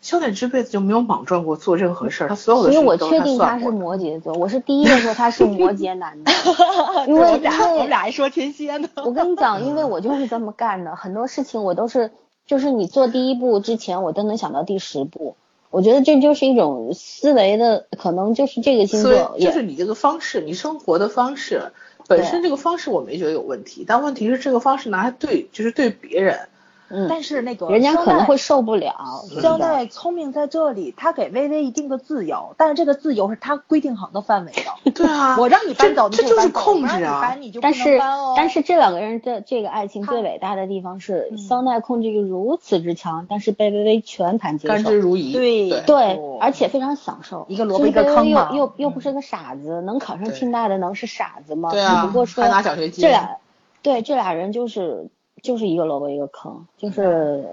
Speaker 1: 肖奈这辈子就没有莽撞过做任何事儿，他所有的事
Speaker 2: 情都他因为我确定他是摩羯座，我是第一个说他是摩羯男的，因为
Speaker 3: 我俩我们俩还说天蝎呢。
Speaker 2: 我跟你讲，因为我就是这么干的，很多事情我都是，就是你做第一步之前，我都能想到第十步。我觉得这就是一种思维的，可能就是这个星座，
Speaker 1: 就是你这个方式，你生活的方式本身这个方式我没觉得有问题，但问题是这个方式拿来对，就是对别人。
Speaker 2: 嗯，
Speaker 3: 但是那个
Speaker 2: 人家可能会受不了。
Speaker 3: 肖奈聪明在这里，他给微微一定的自由，但是这个自由是他规定好的范围的。
Speaker 1: 对啊，
Speaker 3: 我让你搬走，
Speaker 1: 这就是控制啊。
Speaker 2: 但是但是这两个人的这个爱情最伟大的地方是，肖奈控制欲如此之强，但是被微微全盘接受，
Speaker 1: 甘之如饴。
Speaker 3: 对
Speaker 2: 对，而且非常享受。
Speaker 3: 一个萝卜一个坑
Speaker 2: 又又又不是个傻子，能考上清大的能是傻子吗？
Speaker 1: 对
Speaker 2: 啊，不过说
Speaker 1: 这
Speaker 2: 俩，对这俩人就是。就是一个萝卜一个坑，就是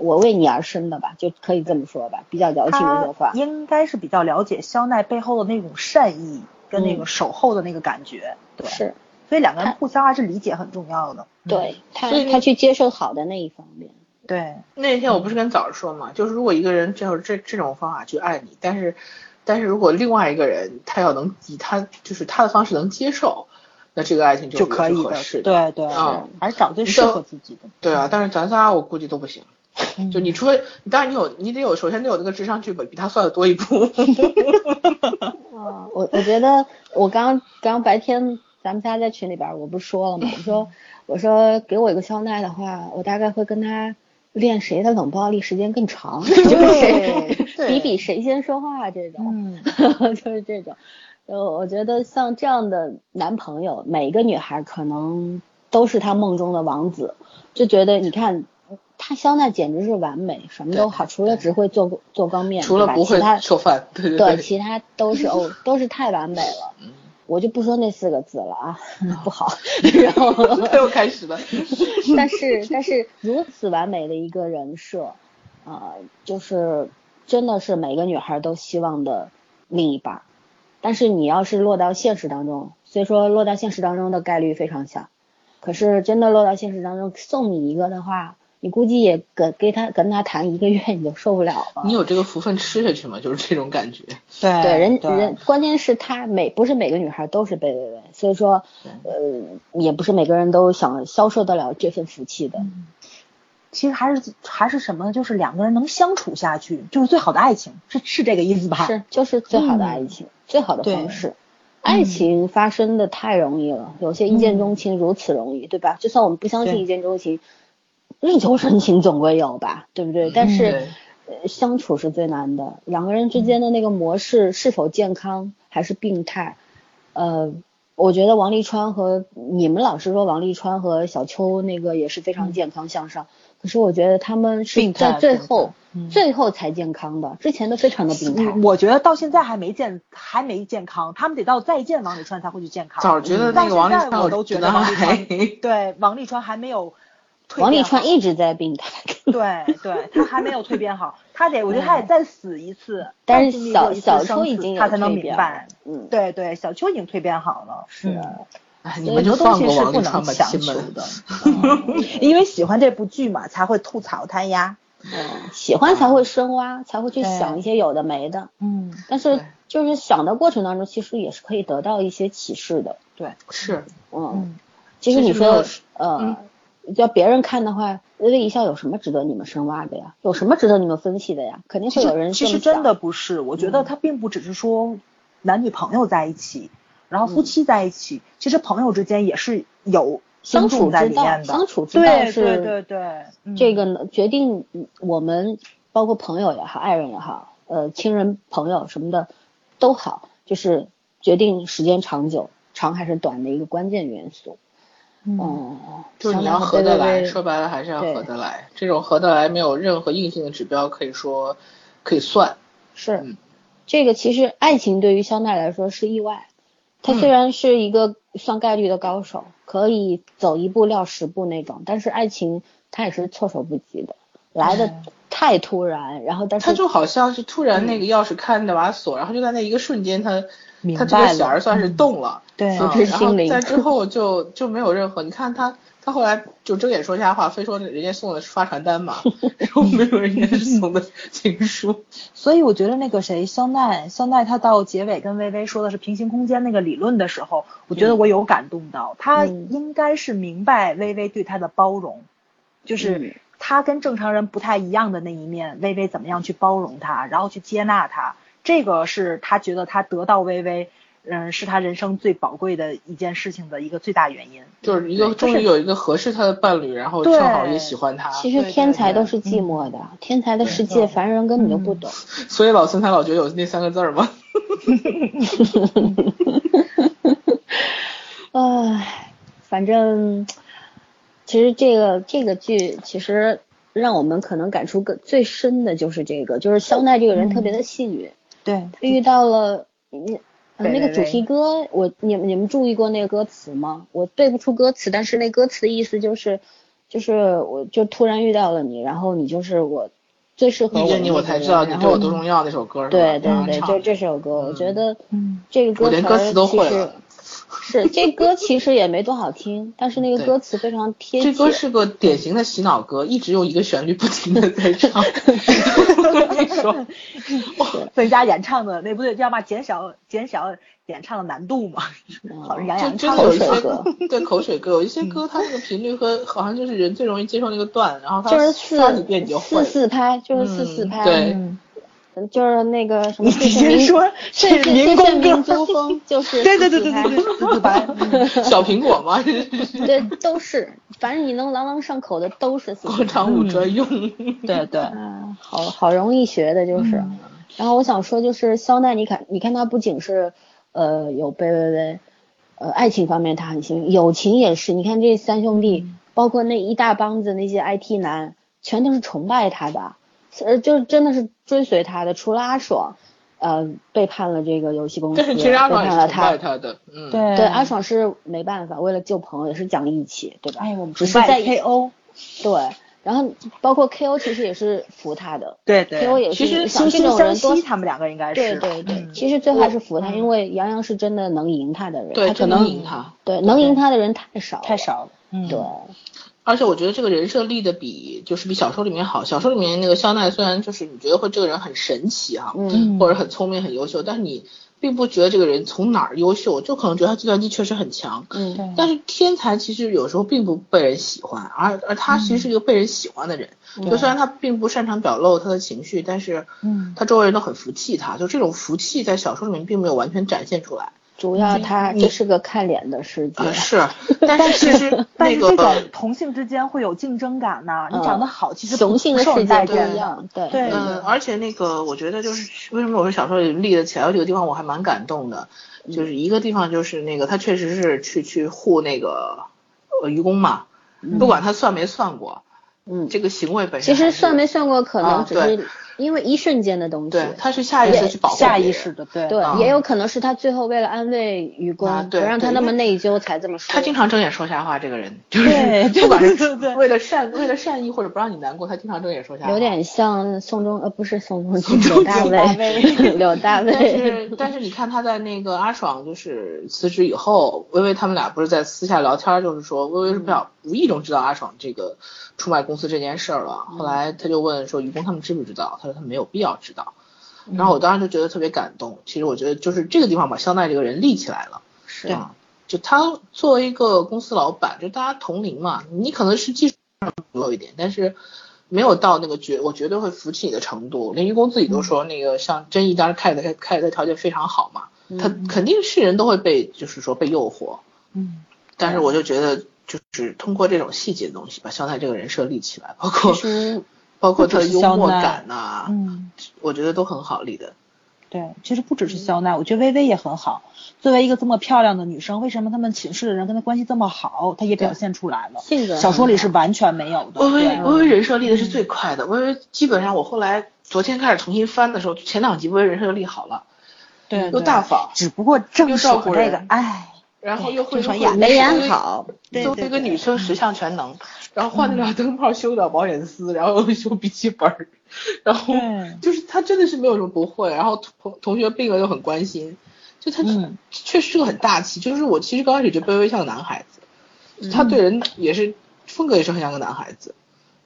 Speaker 2: 我为你而生的吧，就可以这么说吧，比较矫情的说法。
Speaker 3: 应该是比较了解肖奈背后的那种善意跟那个守候的那个感觉，对。
Speaker 2: 是。
Speaker 3: 所以两个人互相还是理解很重要的。
Speaker 2: 对他，他去接受好的那一方面。
Speaker 3: 对。
Speaker 1: 那天我不是跟早说嘛，就是如果一个人就是这这种方法去爱你，但是但是如果另外一个人他要能以他就是他的方式能接受。那这个爱情
Speaker 3: 就
Speaker 1: 可
Speaker 3: 以
Speaker 1: 的，
Speaker 3: 对对，
Speaker 1: 啊，
Speaker 3: 还是找最适合自己的。
Speaker 1: 对啊，但是咱仨我估计都不行。就你除非，当然你有，你得有，首先得有那个智商剧本比他算的多一步。
Speaker 2: 啊，我我觉得我刚刚白天咱们仨在群里边，我不是说了吗？我说 我说给我一个肖奈的话，我大概会跟他练谁的冷暴力时间更长，就是比比谁先说话这种，就是这种。呃，我觉得像这样的男朋友，每一个女孩可能都是她梦中的王子，就觉得你看他肖奈简直是完美，什么都好，除了只会做做缸面，
Speaker 1: 除了不会
Speaker 2: 做
Speaker 1: 饭，对
Speaker 2: 对
Speaker 1: 对，
Speaker 2: 其他都是 哦，都是太完美了。我就不说那四个字了啊，不好。然后
Speaker 1: 又开始了。
Speaker 2: 但是但是如此完美的一个人设，啊，就是真的是每个女孩都希望的另一半。但是你要是落到现实当中，虽说落到现实当中的概率非常小，可是真的落到现实当中送你一个的话。你估计也跟跟他跟他谈一个月你就受不了了。
Speaker 1: 你有这个福分吃下去吗？就是这种感觉。
Speaker 3: 对
Speaker 2: 对，人人关键是他每不是每个女孩都是贝微微，所以说呃也不是每个人都想消受得了这份福气的。
Speaker 3: 其实还是还是什么呢？就是两个人能相处下去，就是最好的爱情，是是这个意思吧？
Speaker 2: 是，就是最好的爱情，最好的方式。爱情发生的太容易了，有些一见钟情如此容易，对吧？就算我们不相信一见钟情。日久生情总归有吧，对不对？但是相处是最难的，两个人之间的那个模式是否健康还是病态？呃，我觉得王沥川和你们老是说王沥川和小邱那个也是非常健康向上，可是我觉得他们是在最后最后才健康的，之前都非常的病态。
Speaker 3: 我觉得到现在还没健还没健康，他们得到再见王沥川才会去健康。
Speaker 1: 早觉得那个王沥川，
Speaker 3: 我都觉得王沥川 对。王沥川还没有。
Speaker 2: 王沥川一直在病态，
Speaker 3: 对对，他还没有蜕变好，他得，我觉得他得再死一次，
Speaker 2: 但是小小秋已经
Speaker 3: 他才能明白，嗯，对对，小秋已经蜕变好了，
Speaker 2: 是，
Speaker 1: 哎，你们就放过王沥川吧，
Speaker 3: 强求的，因为喜欢这部剧嘛，才会吐槽他呀，
Speaker 2: 嗯，喜欢才会深挖，才会去想一些有的没的，
Speaker 3: 嗯，
Speaker 2: 但是就是想的过程当中，其实也是可以得到一些启示的，
Speaker 3: 对，
Speaker 1: 是，
Speaker 2: 嗯，其实你说，呃。叫别人看的话，微微一笑有什么值得你们深挖的呀？有什么值得你们分析的呀？肯定会有人
Speaker 3: 其实真的不是，我觉得他并不只是说男女朋友在一起，然后夫妻在一起，其实朋友之间也是有
Speaker 2: 相处之道，相处之道是，
Speaker 3: 对对对，
Speaker 2: 这个呢决定我们包括朋友也好，爱人也好，呃，亲人朋友什么的都好，就是决定时间长久长还是短的一个关键元素。嗯，
Speaker 1: 就是你要合得来，说白了还是要合得来。这种合得来没有任何硬性的指标可以说可以算。
Speaker 2: 是，这个其实爱情对于肖奈来说是意外。他虽然是一个算概率的高手，可以走一步撂十步那种，但是爱情他也是措手不及的，来的太突然。然后但是
Speaker 1: 他就好像是突然那个钥匙开那把锁，然后就在那一个瞬间他。他这个弦儿算是动了，
Speaker 2: 对，
Speaker 1: 然后在之后就就没有任何，你看他他后来就睁眼说瞎话，非说人家送的是发传单嘛，然后没有人家是送的情书，
Speaker 3: 所以我觉得那个谁肖奈肖奈他到结尾跟微微说的是平行空间那个理论的时候，我觉得我有感动到，他应该是明白微微对他的包容，就是他跟正常人不太一样的那一面，微微怎么样去包容他，然后去接纳他。这个是他觉得他得到微微，嗯，是他人生最宝贵的一件事情的一个最大原因，
Speaker 1: 就是一个终于有一个合适他的伴侣，然后正好也喜欢他。
Speaker 2: 其实天才都是寂寞的，天才的世界凡人根本就不懂。
Speaker 1: 所以老孙才老觉得有那三个字儿吗？
Speaker 2: 唉，反正其实这个这个剧其实让我们可能感触更最深的就是这个，就是肖奈这个人特别的幸运。
Speaker 3: 对，
Speaker 2: 遇到了你那个主题歌，我你们你们注意过那个歌词吗？我背不出歌词，但是那歌词的意思就是，就是我就突然遇到了你，然后你就是我最适合我。遇
Speaker 1: 见你，我才知道你对我多重要。那首歌
Speaker 2: 对对对，就这首歌，我觉得这个歌
Speaker 1: 词都会了。
Speaker 2: 是这歌其实也没多好听，但是那个歌词非常贴
Speaker 1: 切。这歌是个典型的洗脑歌，一直用一个旋律不停的在唱。说，
Speaker 3: 增加演唱的那不对，叫嘛？减少减少演唱的难度嘛？好像杨洋唱
Speaker 1: 的些歌，对口水歌，有一些歌它那个频率和好像就是人最容易接受那个段，然后
Speaker 2: 它
Speaker 1: 四几遍你就会。
Speaker 2: 四四拍就是四四拍。
Speaker 1: 对。
Speaker 2: 就是那个什么，
Speaker 3: 你先说，
Speaker 2: 这是民工民族风，就 是
Speaker 3: 对对对对对对，
Speaker 1: 白 小苹果吗？
Speaker 2: 对，都是，反正你能朗朗上口的都是
Speaker 1: 广场舞专用。
Speaker 3: 对对，
Speaker 2: 好好容易学的就是。然后我想说，就是肖奈，你看，你看他不仅是呃有贝微微，呃爱情方面他很幸运，友情也是。你看这三兄弟，包括那一大帮子那些 IT 男，全都是崇拜他的。呃，就真的是追随他的，除了阿爽，呃背叛了这个游戏公司，
Speaker 1: 但是其实阿爽也
Speaker 2: 是
Speaker 1: 崇拜他的，嗯，
Speaker 3: 对
Speaker 2: 对，阿爽是没办法，为了救朋友也是讲义气，对吧？
Speaker 3: 哎，我们
Speaker 2: 只是在
Speaker 3: KO，
Speaker 2: 对。然后包括 K O 其实也是服他的，
Speaker 3: 对对
Speaker 2: ，K O 也
Speaker 3: 是
Speaker 2: 其实
Speaker 3: 惺惺
Speaker 2: 相
Speaker 3: 惜，他们两个应该是
Speaker 2: 对对对，其实最后还是服他，因为杨洋是真的能赢他的人，
Speaker 1: 对，
Speaker 2: 可能
Speaker 1: 赢他，
Speaker 2: 对，能赢他的人太少
Speaker 3: 太少了，
Speaker 2: 嗯，对。
Speaker 1: 而且我觉得这个人设立的比就是比小说里面好，小说里面那个肖奈虽然就是你觉得会这个人很神奇哈，
Speaker 2: 嗯，
Speaker 1: 或者很聪明很优秀，但是你。并不觉得这个人从哪儿优秀，就可能觉得他计算机确实很强。
Speaker 2: 嗯，对。
Speaker 1: 但是天才其实有时候并不被人喜欢，而而他其实是一个被人喜欢的人。就虽然他并不擅长表露他的情绪，但是，
Speaker 3: 嗯，
Speaker 1: 他周围人都很服气他。就这种服气在小说里面并没有完全展现出来。
Speaker 2: 主要他这是个看脸的世界，
Speaker 1: 是，但是其实
Speaker 3: 但是这种同性之间会有竞争感呐。你长得好，其实
Speaker 2: 雄性的世界
Speaker 3: 不
Speaker 2: 一样，对
Speaker 3: 对。
Speaker 1: 嗯，而且那个我觉得就是为什么我说小说里立得起来，有几个地方我还蛮感动的，就是一个地方就是那个他确实是去去护那个呃愚公嘛，不管他算没算过，
Speaker 2: 嗯，
Speaker 1: 这个行为本身
Speaker 2: 其实算没算过可能只是。因为一瞬间的东西，
Speaker 1: 对，他是下意识去保护，
Speaker 3: 下意识的，对
Speaker 2: 对，也有可能是他最后为了安慰愚公，
Speaker 1: 不
Speaker 2: 让他那么内疚才这么说。
Speaker 1: 他经常睁眼说瞎话，这个人 就是不管是为了善为了善意或者不让你难过，他经常睁眼说瞎话。
Speaker 2: 有点像宋仲呃不是宋仲基，柳大卫，柳大卫。
Speaker 1: 但是但是你看他在那个阿爽就是辞职以后，微微他们俩不是在私下聊天，就是说微微是不想无意中知道阿爽这个。出卖公司这件事儿了，后来他就问说：“愚公他们知不知道？”他说：“他没有必要知道。”然后我当时就觉得特别感动。其实我觉得就是这个地方把肖奈这个人立起来了。
Speaker 2: 是
Speaker 1: 啊，就他作为一个公司老板，就大家同龄嘛，你可能是技术上弱一点，但是没有到那个绝我绝对会服气你的程度。连愚公自己都说，那个像真义当时开的开的条件非常好嘛，他肯定是人都会被就是说被诱惑。
Speaker 3: 嗯，
Speaker 1: 但是我就觉得。就是通过这种细节的东西，把肖奈这个人设立起来，包括 包括他的幽默感呐，
Speaker 3: 嗯，
Speaker 1: 我觉得都很好立的。
Speaker 3: 对，其实不只是肖奈，我觉得薇薇也很好。作为一个这么漂亮的女生，为什么他们寝室的人跟她关系这么好？她也表现出来了。
Speaker 2: 性格
Speaker 3: 小说里是完全没有的。
Speaker 1: 薇薇薇薇人设立的是最快的，薇薇基本上我后来昨天开始重新翻的时候，前两集薇薇人设就立好了。
Speaker 3: 对，
Speaker 1: 又大方，
Speaker 3: 只不过正
Speaker 1: 照顾
Speaker 3: 这个，哎。
Speaker 1: 然后又会
Speaker 2: 演没演好，
Speaker 1: 作为一个女生十项全能，然后换得了灯泡，修得了保险丝，然后修笔记本儿，然后就是她真的是没有什么不会，然后同同学病了又很关心，就她确实是个很大气，就是我其实刚开始觉得微微像个男孩子，他对人也是风格也是很像个男孩子，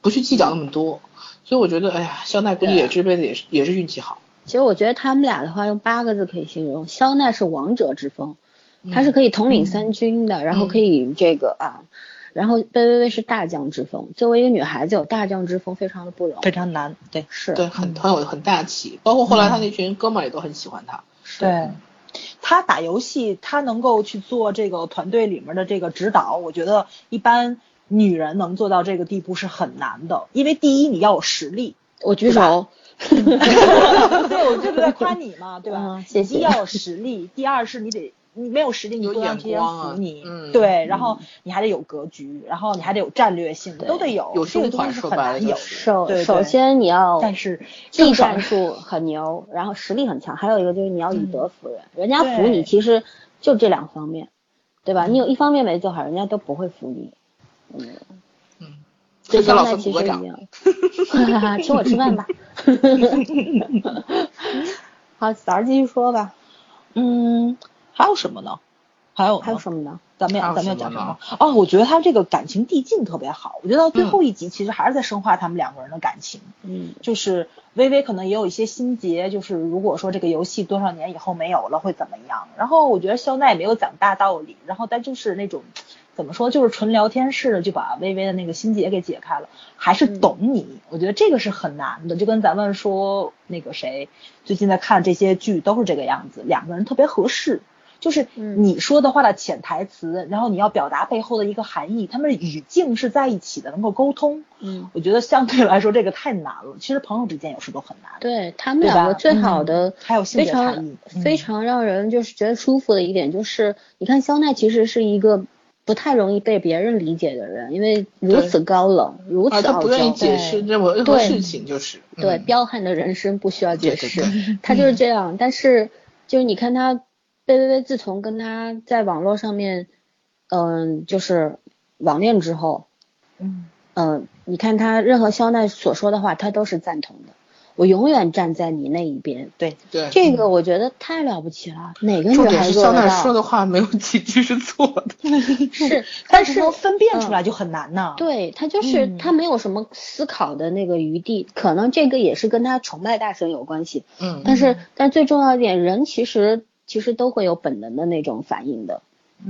Speaker 1: 不去计较那么多，所以我觉得哎呀，肖奈估计也这辈子也是也是运气好。
Speaker 2: 其实我觉得他们俩的话用八个字可以形容，肖奈是王者之风。他是可以统领三军的，然后可以这个啊，然后贝微微是大将之风。作为一个女孩子有大将之风，非常的不容易，
Speaker 3: 非常难。对，
Speaker 2: 是
Speaker 1: 对，很很有很大气。包括后来他那群哥们儿也都很喜欢他。
Speaker 3: 对，他打游戏，他能够去做这个团队里面的这个指导，我觉得一般女人能做到这个地步是很难的。因为第一你要有实力，
Speaker 2: 我举手。
Speaker 3: 对，我就是在夸你嘛，对吧？
Speaker 2: 谢谢。
Speaker 3: 第一要有实力，第二是你得。你没有实力，你不让别人服你，
Speaker 1: 嗯，
Speaker 3: 对，然后你还得有格局，然后你还得有战略性，都得有，
Speaker 1: 有
Speaker 3: 这个东西是很难有。
Speaker 2: 首首先你要，
Speaker 3: 但是
Speaker 2: 技战术很牛，然后实力很强，还有一个就是你要以德服人，人家服你其实就这两方面，对吧？你有一方面没做好，人家都不会服你。嗯嗯，这现在其实一样。哈哈，请我吃饭吧。好，早上继续说吧。
Speaker 3: 嗯。还有什么呢？还有
Speaker 2: 还有什么呢？
Speaker 3: 咱们要咱们要讲什么？哦，我觉得他这个感情递进特别好。我觉得到最后一集其实还是在深化他们两个人的感情。
Speaker 2: 嗯，
Speaker 3: 就是微微可能也有一些心结，就是如果说这个游戏多少年以后没有了会怎么样？然后我觉得肖奈也没有讲大道理，然后但就是那种怎么说，就是纯聊天式的就把微微的那个心结给解开了，还是懂你。我觉得这个是很难的，就跟咱们说那个谁最近在看这些剧都是这个样子，两个人特别合适。就是你说的话的潜台词，然后你要表达背后的一个含义，他们语境是在一起的，能够沟通。
Speaker 2: 嗯，
Speaker 3: 我觉得相对来说这个太难了。其实朋友之间有时候都很难。
Speaker 2: 对他们两个最好的，
Speaker 3: 还有
Speaker 2: 非常非常让人就是觉得舒服的一点就是，你看肖奈其实是一个不太容易被别人理解的人，因为如此高冷，如此傲娇，他
Speaker 1: 不愿意解释任何任何事情，就是
Speaker 2: 对彪悍的人生不需要解释，他就是这样。但是就是你看他贝微微自从跟他在网络上面，嗯，就是网恋之后，
Speaker 3: 嗯
Speaker 2: 嗯，你看他任何肖奈所说的话，他都是赞同的。我永远站在你那一边，
Speaker 3: 对
Speaker 1: 对，
Speaker 2: 这个我觉得太了不起了。哪个女孩
Speaker 1: 做得到？说的话没有几句是错的，
Speaker 2: 是，
Speaker 3: 但是分辨出来就很难呢。
Speaker 2: 对他就是他没有什么思考的那个余地，可能这个也是跟他崇拜大神有关系。
Speaker 1: 嗯，
Speaker 2: 但是但最重要一点，人其实其实都会有本能的那种反应的。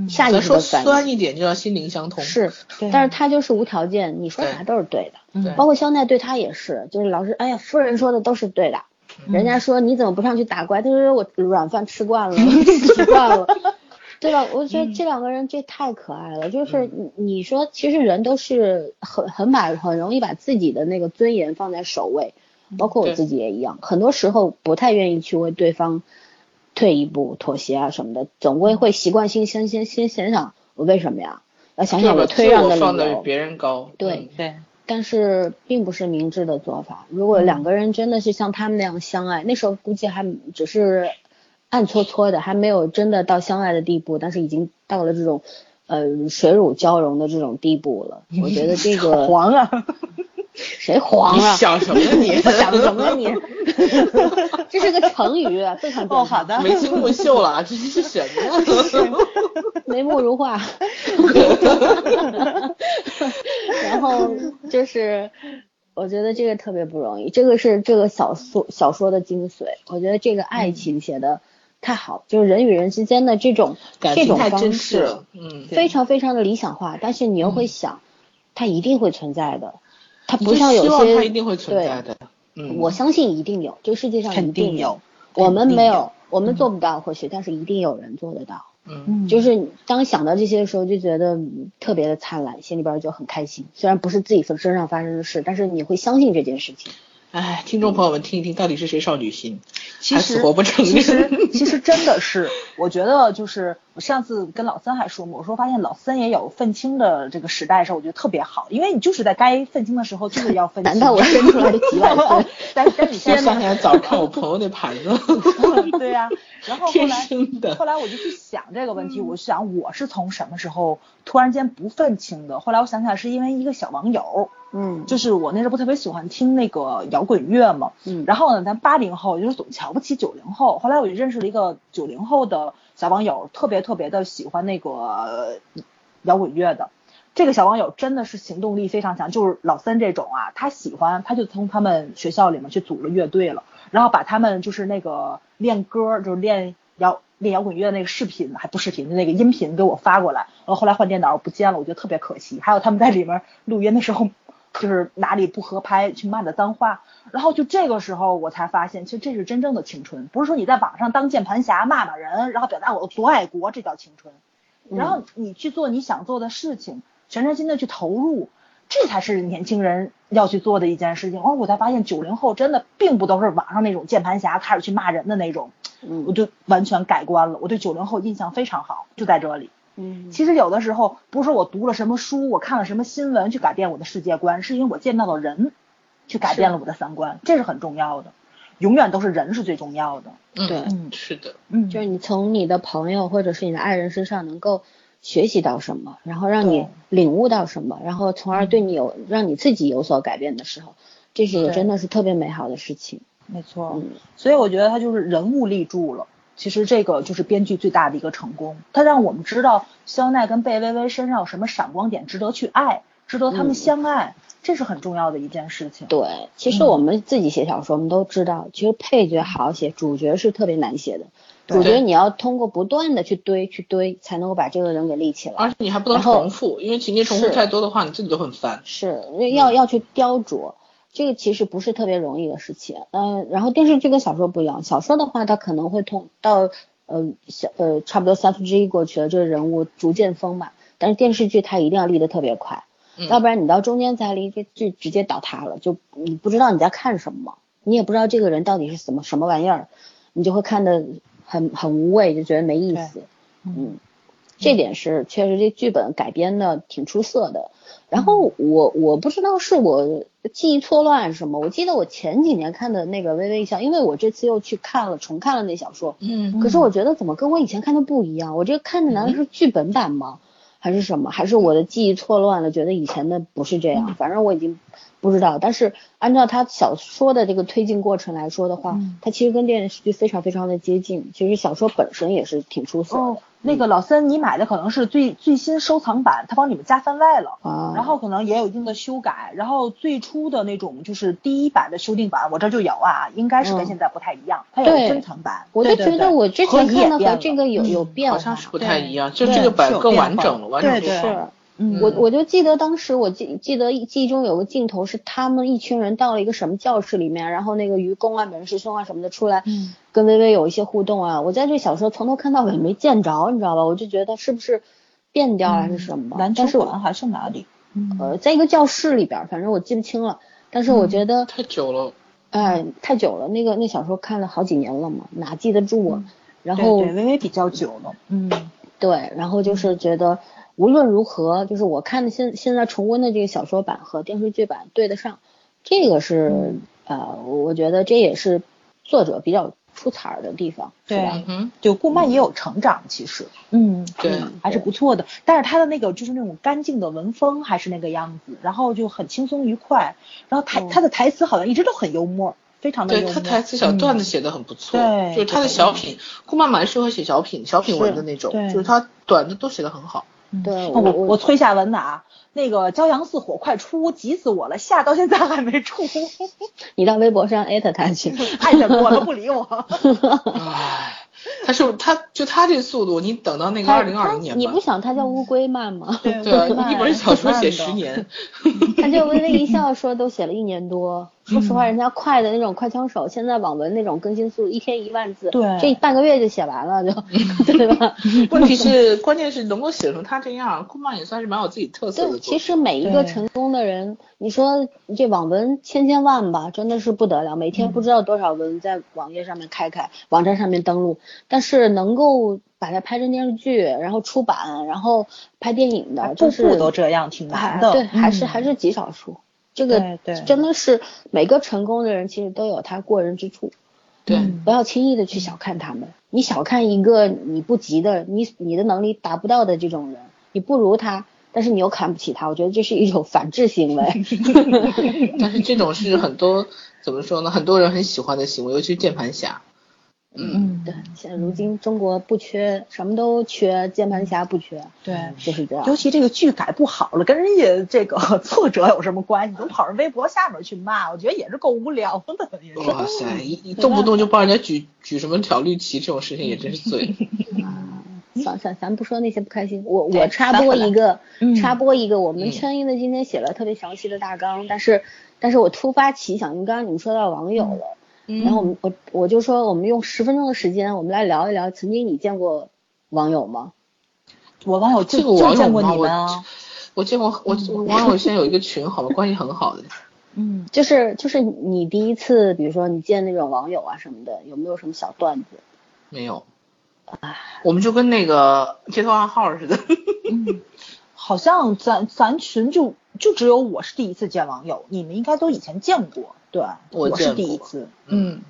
Speaker 2: 下意识的反应，
Speaker 1: 酸一点就要心灵相通。
Speaker 2: 是，但是他就是无条件，你说啥都是对的。
Speaker 1: 对，
Speaker 2: 包括肖奈对他也是，就是老是，哎呀，夫人说的都是对的。人家说你怎么不上去打怪？他说我软饭吃惯了，吃惯了，对吧？我觉得这两个人这太可爱了。就是你你说，其实人都是很很把很容易把自己的那个尊严放在首位，包括我自己也一样，很多时候不太愿意去为对方。退一步妥协啊什么的，总归会习惯性先先先想想我为什么呀？要想想我退让的理由。
Speaker 1: 放的比别人高。
Speaker 2: 对
Speaker 3: 对，
Speaker 2: 但是并不是明智的做法。如果两个人真的是像他们那样相爱，那时候估计还只是暗搓搓的，还没有真的到相爱的地步，但是已经到了这种呃水乳交融的这种地步了。我觉得这个
Speaker 3: 黄啊。
Speaker 2: 谁黄啊？
Speaker 1: 想什么你？
Speaker 2: 想什么你？这是个成语，非常
Speaker 3: 哦。好的。
Speaker 1: 眉清目秀了，这是什么？
Speaker 2: 眉目如画。然后就是，我觉得这个特别不容易，这个是这个小说小说的精髓。我觉得这个爱情写的太好，就是人与人之间的这种这种方式，
Speaker 1: 嗯，
Speaker 2: 非常非常的理想化，但是你又会想，它一定会存在的。它不像有些，
Speaker 1: 它一定会存在的。
Speaker 2: 嗯，我相信一定有，这个世界上一
Speaker 3: 定
Speaker 2: 有。我们没有，我们做不到或许，但是一定有人做得到。
Speaker 1: 嗯，
Speaker 2: 就是当想到这些的时候，就觉得特别的灿烂，心里边就很开心。虽然不是自己身上发生的事，但是你会相信这件事情。
Speaker 1: 哎，听众朋友们，听一听，到底是谁少女心？
Speaker 3: 其实
Speaker 1: 活不成。
Speaker 3: 其实其实真的是，我觉得就是我上次跟老三还说嘛，我说发现老三也有愤青的这个时代的时候，我觉得特别好，因为你就是在该愤青的时候就是要愤青。
Speaker 2: 难道我生出来的几万岁？
Speaker 3: 但但你现
Speaker 1: 在 早看我朋友那盘子。
Speaker 3: 对呀，然后后来后来我就去想这个问题，我想我是从什么时候突然间不愤青的？后来我想起来是因为一个小网友。
Speaker 2: 嗯，
Speaker 3: 就是我那时候不特别喜欢听那个摇滚乐嘛，
Speaker 2: 嗯，
Speaker 3: 然后呢，咱八零后就是总瞧不起九零后，后来我就认识了一个九零后的小网友，特别特别的喜欢那个摇滚乐的，这个小网友真的是行动力非常强，就是老三这种啊，他喜欢他就从他们学校里面去组了乐队了，然后把他们就是那个练歌就是练摇练摇滚乐那个视频还不视频的那个音频给我发过来，然后后来换电脑不见了，我觉得特别可惜，还有他们在里面录音的时候。就是哪里不合拍去骂的脏话，然后就这个时候我才发现，其实这是真正的青春，不是说你在网上当键盘侠骂骂人，然后表达我多爱国，这叫青春。然后你去做你想做的事情，全身心的去投入，这才是年轻人要去做的一件事情。哦，我才发现九零后真的并不都是网上那种键盘侠，开始去骂人的那种，我就完全改观了。我对九零后印象非常好，就在这里。
Speaker 2: 嗯，
Speaker 3: 其实有的时候不是说我读了什么书，我看了什么新闻去改变我的世界观，是因为我见到了人，去改变了我的三观，这是很重要的。永远都是人是最重要的。
Speaker 2: 嗯对，
Speaker 1: 是的，
Speaker 3: 嗯，
Speaker 2: 就是你从你的朋友或者是你的爱人身上能够学习到什么，然后让你领悟到什么，然后从而对你有让你自己有所改变的时候，这是真的是特别美好的事情。
Speaker 3: 没错，所以我觉得他就是人物立住了。其实这个就是编剧最大的一个成功，他让我们知道肖奈跟贝微微身上有什么闪光点，值得去爱，值得他们相爱，这是很重要的一件事情。
Speaker 2: 对，其实我们自己写小说，我们都知道，其实配角好写，主角是特别难写的。主角你要通过不断的去堆去堆，才能够把这个人给立起来。
Speaker 1: 而且你还不能重复，因为情节重复太多的话，你自己就很烦。
Speaker 2: 是，要要去雕琢。这个其实不是特别容易的事情，嗯，然后电视剧跟小说不一样，小说的话，它可能会通到呃小呃差不多三分之一过去了，这个人物逐渐丰满，但是电视剧它一定要立得特别快，要不然你到中间才立，这剧直接倒塌了，就你不知道你在看什么，你也不知道这个人到底是什么什么玩意儿，你就会看得很很无味，就觉得没意思，嗯。这点是确实这剧本改编的挺出色的。然后我我不知道是我记忆错乱什么，我记得我前几年看的那个《微微一笑》，因为我这次又去看了重看了那小说，
Speaker 1: 嗯，
Speaker 2: 可是我觉得怎么跟我以前看的不一样？我这看的难道是剧本版吗？还是什么？还是我的记忆错乱了？觉得以前的不是这样？反正我已经不知道。但是按照他小说的这个推进过程来说的话，它其实跟电视剧非常非常的接近。其实小说本身也是挺出色的。
Speaker 3: 那个老三，你买的可能是最最新收藏版，他帮你们加番外了，
Speaker 2: 啊，
Speaker 3: 然后可能也有一定的修改，然后最初的那种就是第一版的修订版，我这就有啊，应该是跟现在不太一样，它有珍藏版，
Speaker 2: 我就觉得我之前看的和这个有有变，
Speaker 1: 好像是不太一样，就这个版更完整了，完整
Speaker 2: 是。我我就记得当时我记记得记忆中有个镜头是他们一群人到了一个什么教室里面，然后那个愚公啊、本师兄啊什么的出来，跟微微有一些互动啊。我在这小说从头看到尾没见着，你知道吧？我就觉得是不是变掉还是什么？
Speaker 3: 篮球馆还是哪里？
Speaker 2: 呃，在一个教室里边，反正我记不清了。但是我觉得
Speaker 1: 太久了，
Speaker 2: 哎，太久了。那个那小说看了好几年了嘛，哪记得住啊？然后
Speaker 3: 对微微比较久了，嗯，
Speaker 2: 对，然后就是觉得。无论如何，就是我看的现现在重温的这个小说版和电视剧版对得上，这个是呃，我觉得这也是作者比较出彩的地方，
Speaker 3: 对，就顾漫也有成长，其实，嗯，
Speaker 1: 对，
Speaker 3: 还是不错的。但是他的那个就是那种干净的文风还是那个样子，然后就很轻松愉快，然后台他的台词好像一直都很幽默，非常的幽默。
Speaker 1: 对他台词小段子写的很不错，对，就是他的小品，顾漫蛮适合写小品小品文的那种，就是他短的都写的很好。
Speaker 2: 对
Speaker 3: 我我催下文的啊，那个骄阳似火快出，急死我了，下到现在还没出。
Speaker 2: 你到微博上艾特他去，
Speaker 3: 艾特我了不理我。
Speaker 1: 唉，他是他就他这速度，你等到那个二零二零年，
Speaker 2: 你不想他叫乌龟慢吗？
Speaker 1: 对，一本小说写十年，
Speaker 2: 他就微微一笑说都写了一年多。说实话，人家快的那种快枪手，现在网文那种更新速度一天一万字，
Speaker 3: 对，
Speaker 2: 这半个月就写完了，就对吧？
Speaker 1: 问题是，关键是能够写成他这样，库曼也算是蛮有自己特色的。
Speaker 2: 其实每一个成功的人，你说这网文千千万吧，真的是不得了，每天不知道多少文在网页上面开开，网站上面登录，但是能够把它拍成电视剧，然后出版，然后拍电影的，就是
Speaker 3: 都这样，挺难的。
Speaker 2: 对，还是还是极少数。这个真的是每个成功的人其实都有他过人之处，
Speaker 1: 对，
Speaker 2: 不要轻易的去小看他们。你小看一个你不及的，你你的能力达不到的这种人，你不如他，但是你又看不起他，我觉得这是一种反制行为。
Speaker 1: 但是这种是很多怎么说呢？很多人很喜欢的行为，尤其是键盘侠。
Speaker 2: 嗯，对，现在如今中国不缺，什么都缺，键盘侠不缺，
Speaker 3: 对，
Speaker 2: 就是这样。
Speaker 3: 尤其这个剧改不好了，跟人家这个 作者有什么关系？总跑人微博下面去骂，我觉得也是够无聊的。
Speaker 1: 哇塞，一动不动就帮人家举举什么挑绿旗，这种事情也真是醉。
Speaker 2: 算算，咱不说那些不开心。我我插播一个，插播一个，我们圈因为今天写了特别详细的大纲，但是但是我突发奇想，因为刚刚你们说到网友了。然后我们我我就说，我们用十分钟的时间，我们来聊一聊，曾经你见过网友吗？
Speaker 3: 我网友
Speaker 1: 见过你们
Speaker 3: 啊？
Speaker 1: 我我见过，我网友现在有一个群，好吧，关系很好的。
Speaker 2: 嗯，就是就是你第一次，比如说你见那种网友啊什么的，有没有什么小段子？
Speaker 1: 没有。唉，我们就跟那个街头暗号似的。
Speaker 3: 嗯，好像咱咱群就就只有我是第一次见网友，你们应该都以前见过。对，我是第一次，嗯，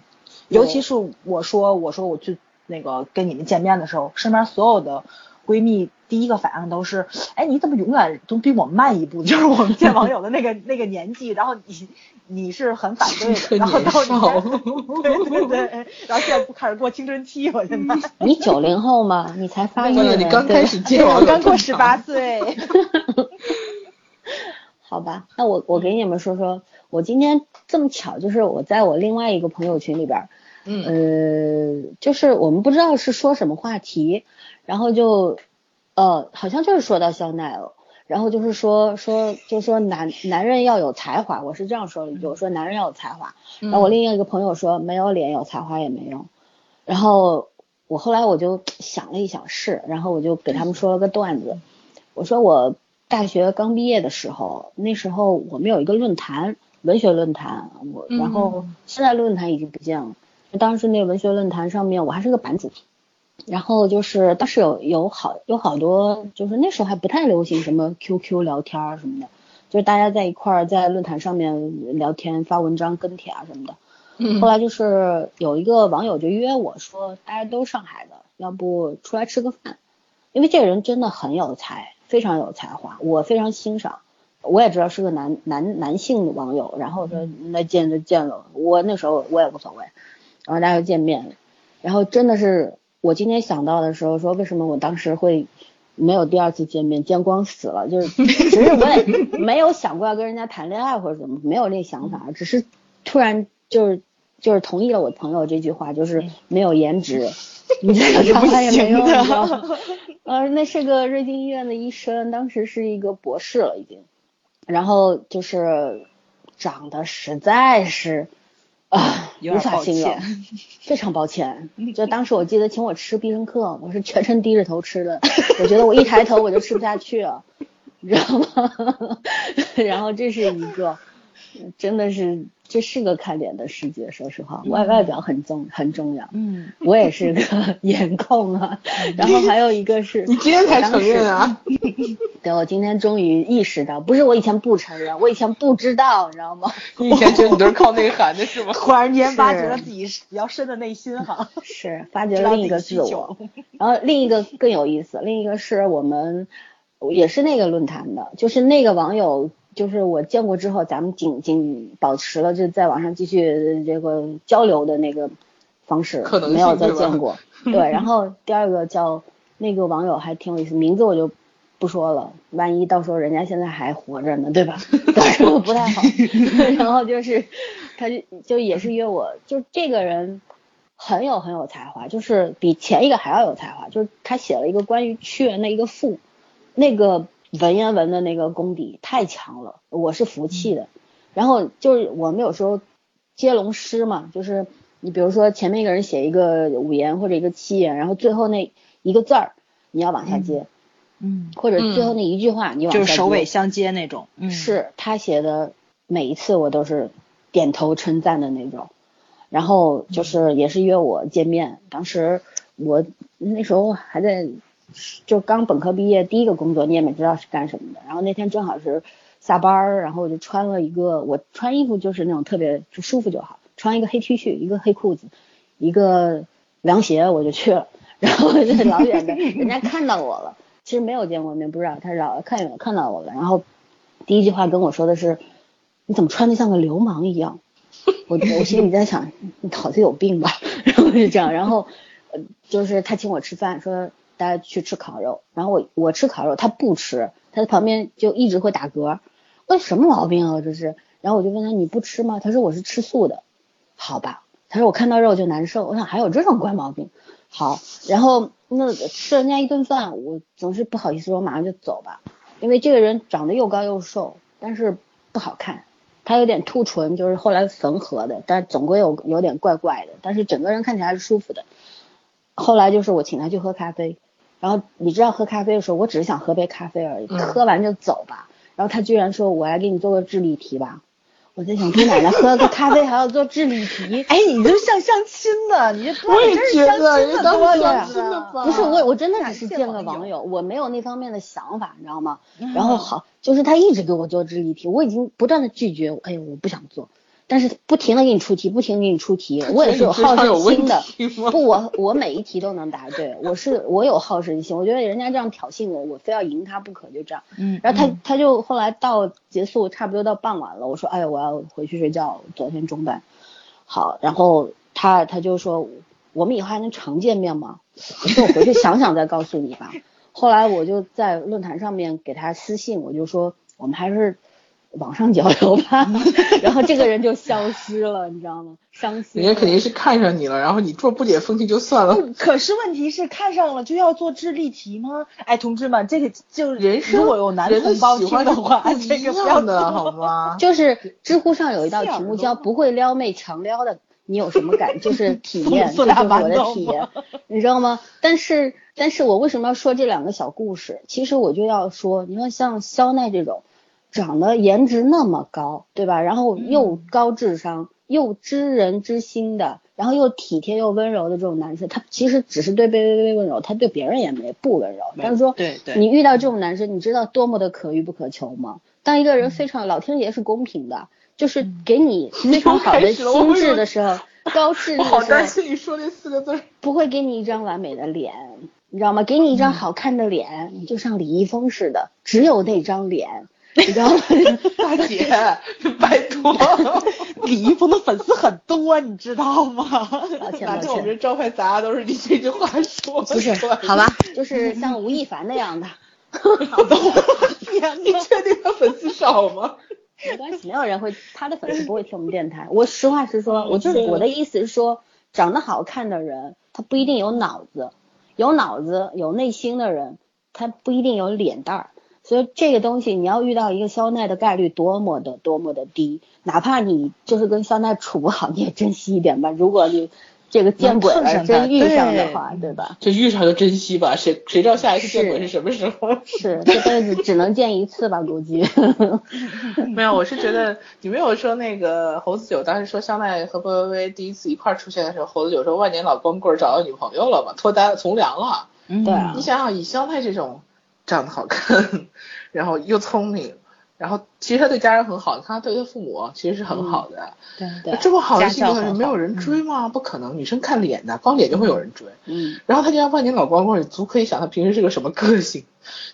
Speaker 3: 尤其是我说我说我去那个跟你们见面的时候，身边所有的闺蜜第一个反应都是，哎，你怎么永远都比我慢一步？就是我们见网友的那个那个年纪，然后你你是很反对的，然后到 对对对，然后现在不开始过青春期，我现在
Speaker 2: 你九零后吗？你才发育
Speaker 1: 你刚开始见
Speaker 3: 我刚过十八岁，
Speaker 2: 好吧，那我我给你们说说。我今天这么巧，就是我在我另外一个朋友群里边，
Speaker 1: 嗯，
Speaker 2: 呃，就是我们不知道是说什么话题，然后就，呃，好像就是说到香奈儿，然后就是说说就说男男人要有才华，我是这样说了一句，我说男人要有才华，然后我另外一个朋友说没有脸有才华也没用，然后我后来我就想了一想是，然后我就给他们说了个段子，我说我大学刚毕业的时候，那时候我们有一个论坛。文学论坛，我然后现在论坛已经不见了。当时那个文学论坛上面，我还是个版主，然后就是当时有有好有好多，就是那时候还不太流行什么 QQ 聊天啊什么的，就是大家在一块儿在论坛上面聊天、发文章、跟帖啊什么的。后来就是有一个网友就约我说，大家都上海的，要不出来吃个饭？因为这个人真的很有才，非常有才华，我非常欣赏。我也知道是个男男男性网友，然后说那见就见了，我那时候我也无所谓，然后大家就见面，然后真的是我今天想到的时候说，为什么我当时会没有第二次见面，见光死了，就是 只是我也没有想过要跟人家谈恋爱或者怎么，没有那想法，只是突然就是就是同意了我朋友这句话，就是没有颜值，你这个谈恋爱也没用的，呃，那是个瑞金医院的医生，当时是一个博士了已经。然后就是长得实在是啊，无法形容，非常抱歉。就当时我记得请我吃必胜客，我是全程低着头吃的，我觉得我一抬头我就吃不下去了，你知道吗？然后这是一个，真的是。这是个看脸的世界，说实话，外外表很重很重要。嗯，我也是个 颜控啊。然后还有一个是，
Speaker 1: 你今天才承认啊？
Speaker 2: 对，我今天终于意识到，不是我以前不承认，我以前不知道，你知道吗？
Speaker 1: 你以前觉得你都是靠内涵的是吗？
Speaker 3: 突然间发觉了自己比较深的内心哈。
Speaker 2: 是，发 掘了另一个自我。然后另一个更有意思，另一个是我们也是那个论坛的，就是那个网友。就是我见过之后，咱们仅仅保持了就在网上继续这个交流的那个方式，没有再见过。对，然后第二个叫那个网友还挺有意思，名字我就不说了，万一到时候人家现在还活着呢，对吧？到时候不太好。然后就是他就就也是约我，就这个人很有很有才华，就是比前一个还要有才华，就是他写了一个关于屈原的一个赋，那个。文言文的那个功底太强了，我是服气的。然后就是我们有时候接龙诗嘛，就是你比如说前面一个人写一个五言或者一个七言，然后最后那一个字儿你要往下接，嗯，或者最后那一句话你往下
Speaker 3: 接，就是首尾相接那种。
Speaker 2: 是他写的每一次我都是点头称赞的那种。然后就是也是约我见面，当时我那时候还在。就刚本科毕业，第一个工作你也没知道是干什么的。然后那天正好是下班，然后我就穿了一个，我穿衣服就是那种特别就舒服就好，穿一个黑 T 恤，一个黑裤子，一个凉鞋，我就去了。然后就老远的，人家看到我了，其实没有见过面，不知道他老看远看到我了。然后第一句话跟我说的是：“你怎么穿的像个流氓一样？” 我我心里在想，你脑子有病吧？然后就这样，然后，就是他请我吃饭，说。大家去吃烤肉，然后我我吃烤肉，他不吃，他在旁边就一直会打嗝，问什么毛病啊这是？然后我就问他你不吃吗？他说我是吃素的，好吧，他说我看到肉就难受，我想还有这种怪毛病，好，然后那吃人家一顿饭，我总是不好意思说马上就走吧，因为这个人长得又高又瘦，但是不好看，他有点凸唇，就是后来缝合的，但总归有有点怪怪的，但是整个人看起来是舒服的，后来就是我请他去喝咖啡。然后你知道喝咖啡的时候，我只是想喝杯咖啡而已，喝完就走吧。然后他居然说：“我来给你做个智力题吧。”我在想，姑奶奶喝个咖啡还要做智力题？
Speaker 3: 哎，你就像相亲的，你这
Speaker 1: 我也觉得，
Speaker 3: 人多
Speaker 1: 呀。
Speaker 2: 不是我，我真的只是见个网友，我没有那方面的想法，你知道吗？然后好，就是他一直给我做智力题，我已经不断的拒绝，哎呀，我不想做。但是不停的给你出题，不停给你出题，我也是有好胜心的。不，我我每一题都能答对，我是我有好胜心。我觉得人家这样挑衅我，我非要赢他不可，就这样。嗯。然后他他就后来到结束差不多到傍晚了，我说哎呀我要回去睡觉，昨天中班。好，然后他他就说我们以后还能常见面吗？我说我回去想想再告诉你吧。后来我就在论坛上面给他私信，我就说我们还是。网上交流吧，然后这个人就消失了，你知道吗？伤心。
Speaker 1: 人家肯定是看上你了，然后你做不解风情就算了。
Speaker 3: 可是问题是看上了就要做智力题吗？哎，同志们，这个就
Speaker 1: 人生
Speaker 3: 如果有男同胞听的话，这个
Speaker 1: 不要的好吗？
Speaker 2: 就是知乎上有一道题目叫“不会撩妹强撩的你有什么感？”就是体验，这就是我的体验，你知道吗？但是，但是我为什么要说这两个小故事？其实我就要说，你说像肖奈这种。长得颜值那么高，对吧？然后又高智商，又知人之心的，然后又体贴又温柔的这种男生，他其实只是对贝微微温柔，他对别人也没不温柔。但是说，
Speaker 1: 对对，
Speaker 2: 你遇到这种男生，你知道多么的可遇不可求吗？当一个人非常，老天爷是公平的，就是给你 非常好的心智的时候，高智力的时候，
Speaker 1: 好担心你说这四个字，
Speaker 2: 不会给你一张完美的脸，你知道吗？给你一张好看的脸，你就像李易峰似的，只有那张脸。你知道吗，
Speaker 1: 大姐，拜托，
Speaker 3: 李易峰的粉丝很多，你知道吗？
Speaker 2: 抱
Speaker 1: 歉，抱歉我们这招牌砸都是你这句话说的
Speaker 2: 不是，好吧，就是像吴亦凡那样的。
Speaker 1: 天 你确定他粉丝少吗？
Speaker 2: 没关系，没有人会，他的粉丝不会听我们电台。我实话实说，我就是我的意思是说，长得好看的人，他不一定有脑子，有脑子有内心的人，他不一定有脸蛋儿。所以这个东西，你要遇到一个肖奈的概率多么的多么的低，哪怕你就是跟肖奈处不好，你也珍惜一点吧。如果你这个见鬼了，真遇上的话，对吧？
Speaker 1: 就遇上就珍惜吧，谁谁知道下一次见鬼是什么时候？
Speaker 2: 是这辈子只能见一次吧，估计。
Speaker 1: 没有，我是觉得你没有说那个猴子九当时说肖奈和波薇薇第一次一块出现的时候，猴子九说万年老光棍找到女朋友了嘛，脱单，从良了。
Speaker 2: 嗯对啊。
Speaker 1: 你想想，以肖奈这种。长得好看，然后又聪明，然后其实他对家人很好，他对他父母其实是很好的。
Speaker 2: 对对。
Speaker 1: 这么好的性格，没有人追吗？不可能，女生看脸的，光脸就会有人追。
Speaker 2: 嗯。
Speaker 1: 然后他家万年老光棍，足可以想他平时是个什么个性，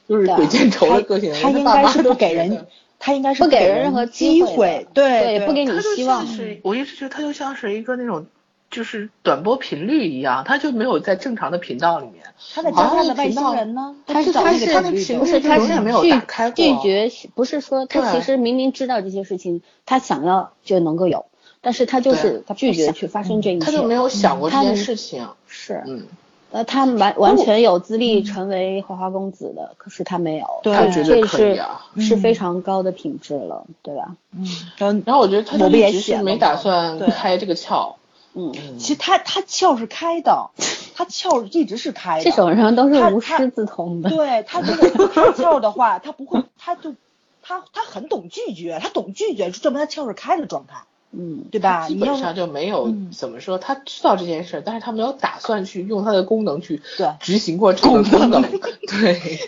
Speaker 1: 就是鬼见愁的个性。
Speaker 3: 他应该是不给人，他应该是
Speaker 2: 不给人任何
Speaker 3: 机会，
Speaker 2: 对，不给你希望。
Speaker 1: 是，我一直觉得他就像是一个那种。就是短波频率一样，他就没有在正常的频道里面。
Speaker 3: 他在交换的外星人呢？
Speaker 2: 他是他是
Speaker 1: 他那频率他永远没有打开
Speaker 2: 过。拒绝不是说他其实明明知道这些事情，他想要就能够有，但是他就是他拒绝去发生这一切。
Speaker 1: 他就没有想过这件事情。
Speaker 2: 是，
Speaker 1: 嗯，
Speaker 2: 呃，他完完全有资历成为花花公子的，可是他没有。
Speaker 1: 对，
Speaker 2: 这是是非常高的品质了，对吧？
Speaker 3: 嗯，
Speaker 1: 然后我觉得他就一直是没打算开这个窍。
Speaker 2: 嗯，
Speaker 3: 其实他他窍是开的，他窍一直是开的，
Speaker 2: 这手上都是无师自通的。
Speaker 3: 对他这个开窍的话，他不会，他就他他很懂拒绝，他懂拒绝，就证明他窍是开的状态。
Speaker 2: 嗯，
Speaker 3: 对吧？
Speaker 1: 基本上就没有怎么说，他知道这件事，但是他没有打算去用他的功能去执行过这个功能。对，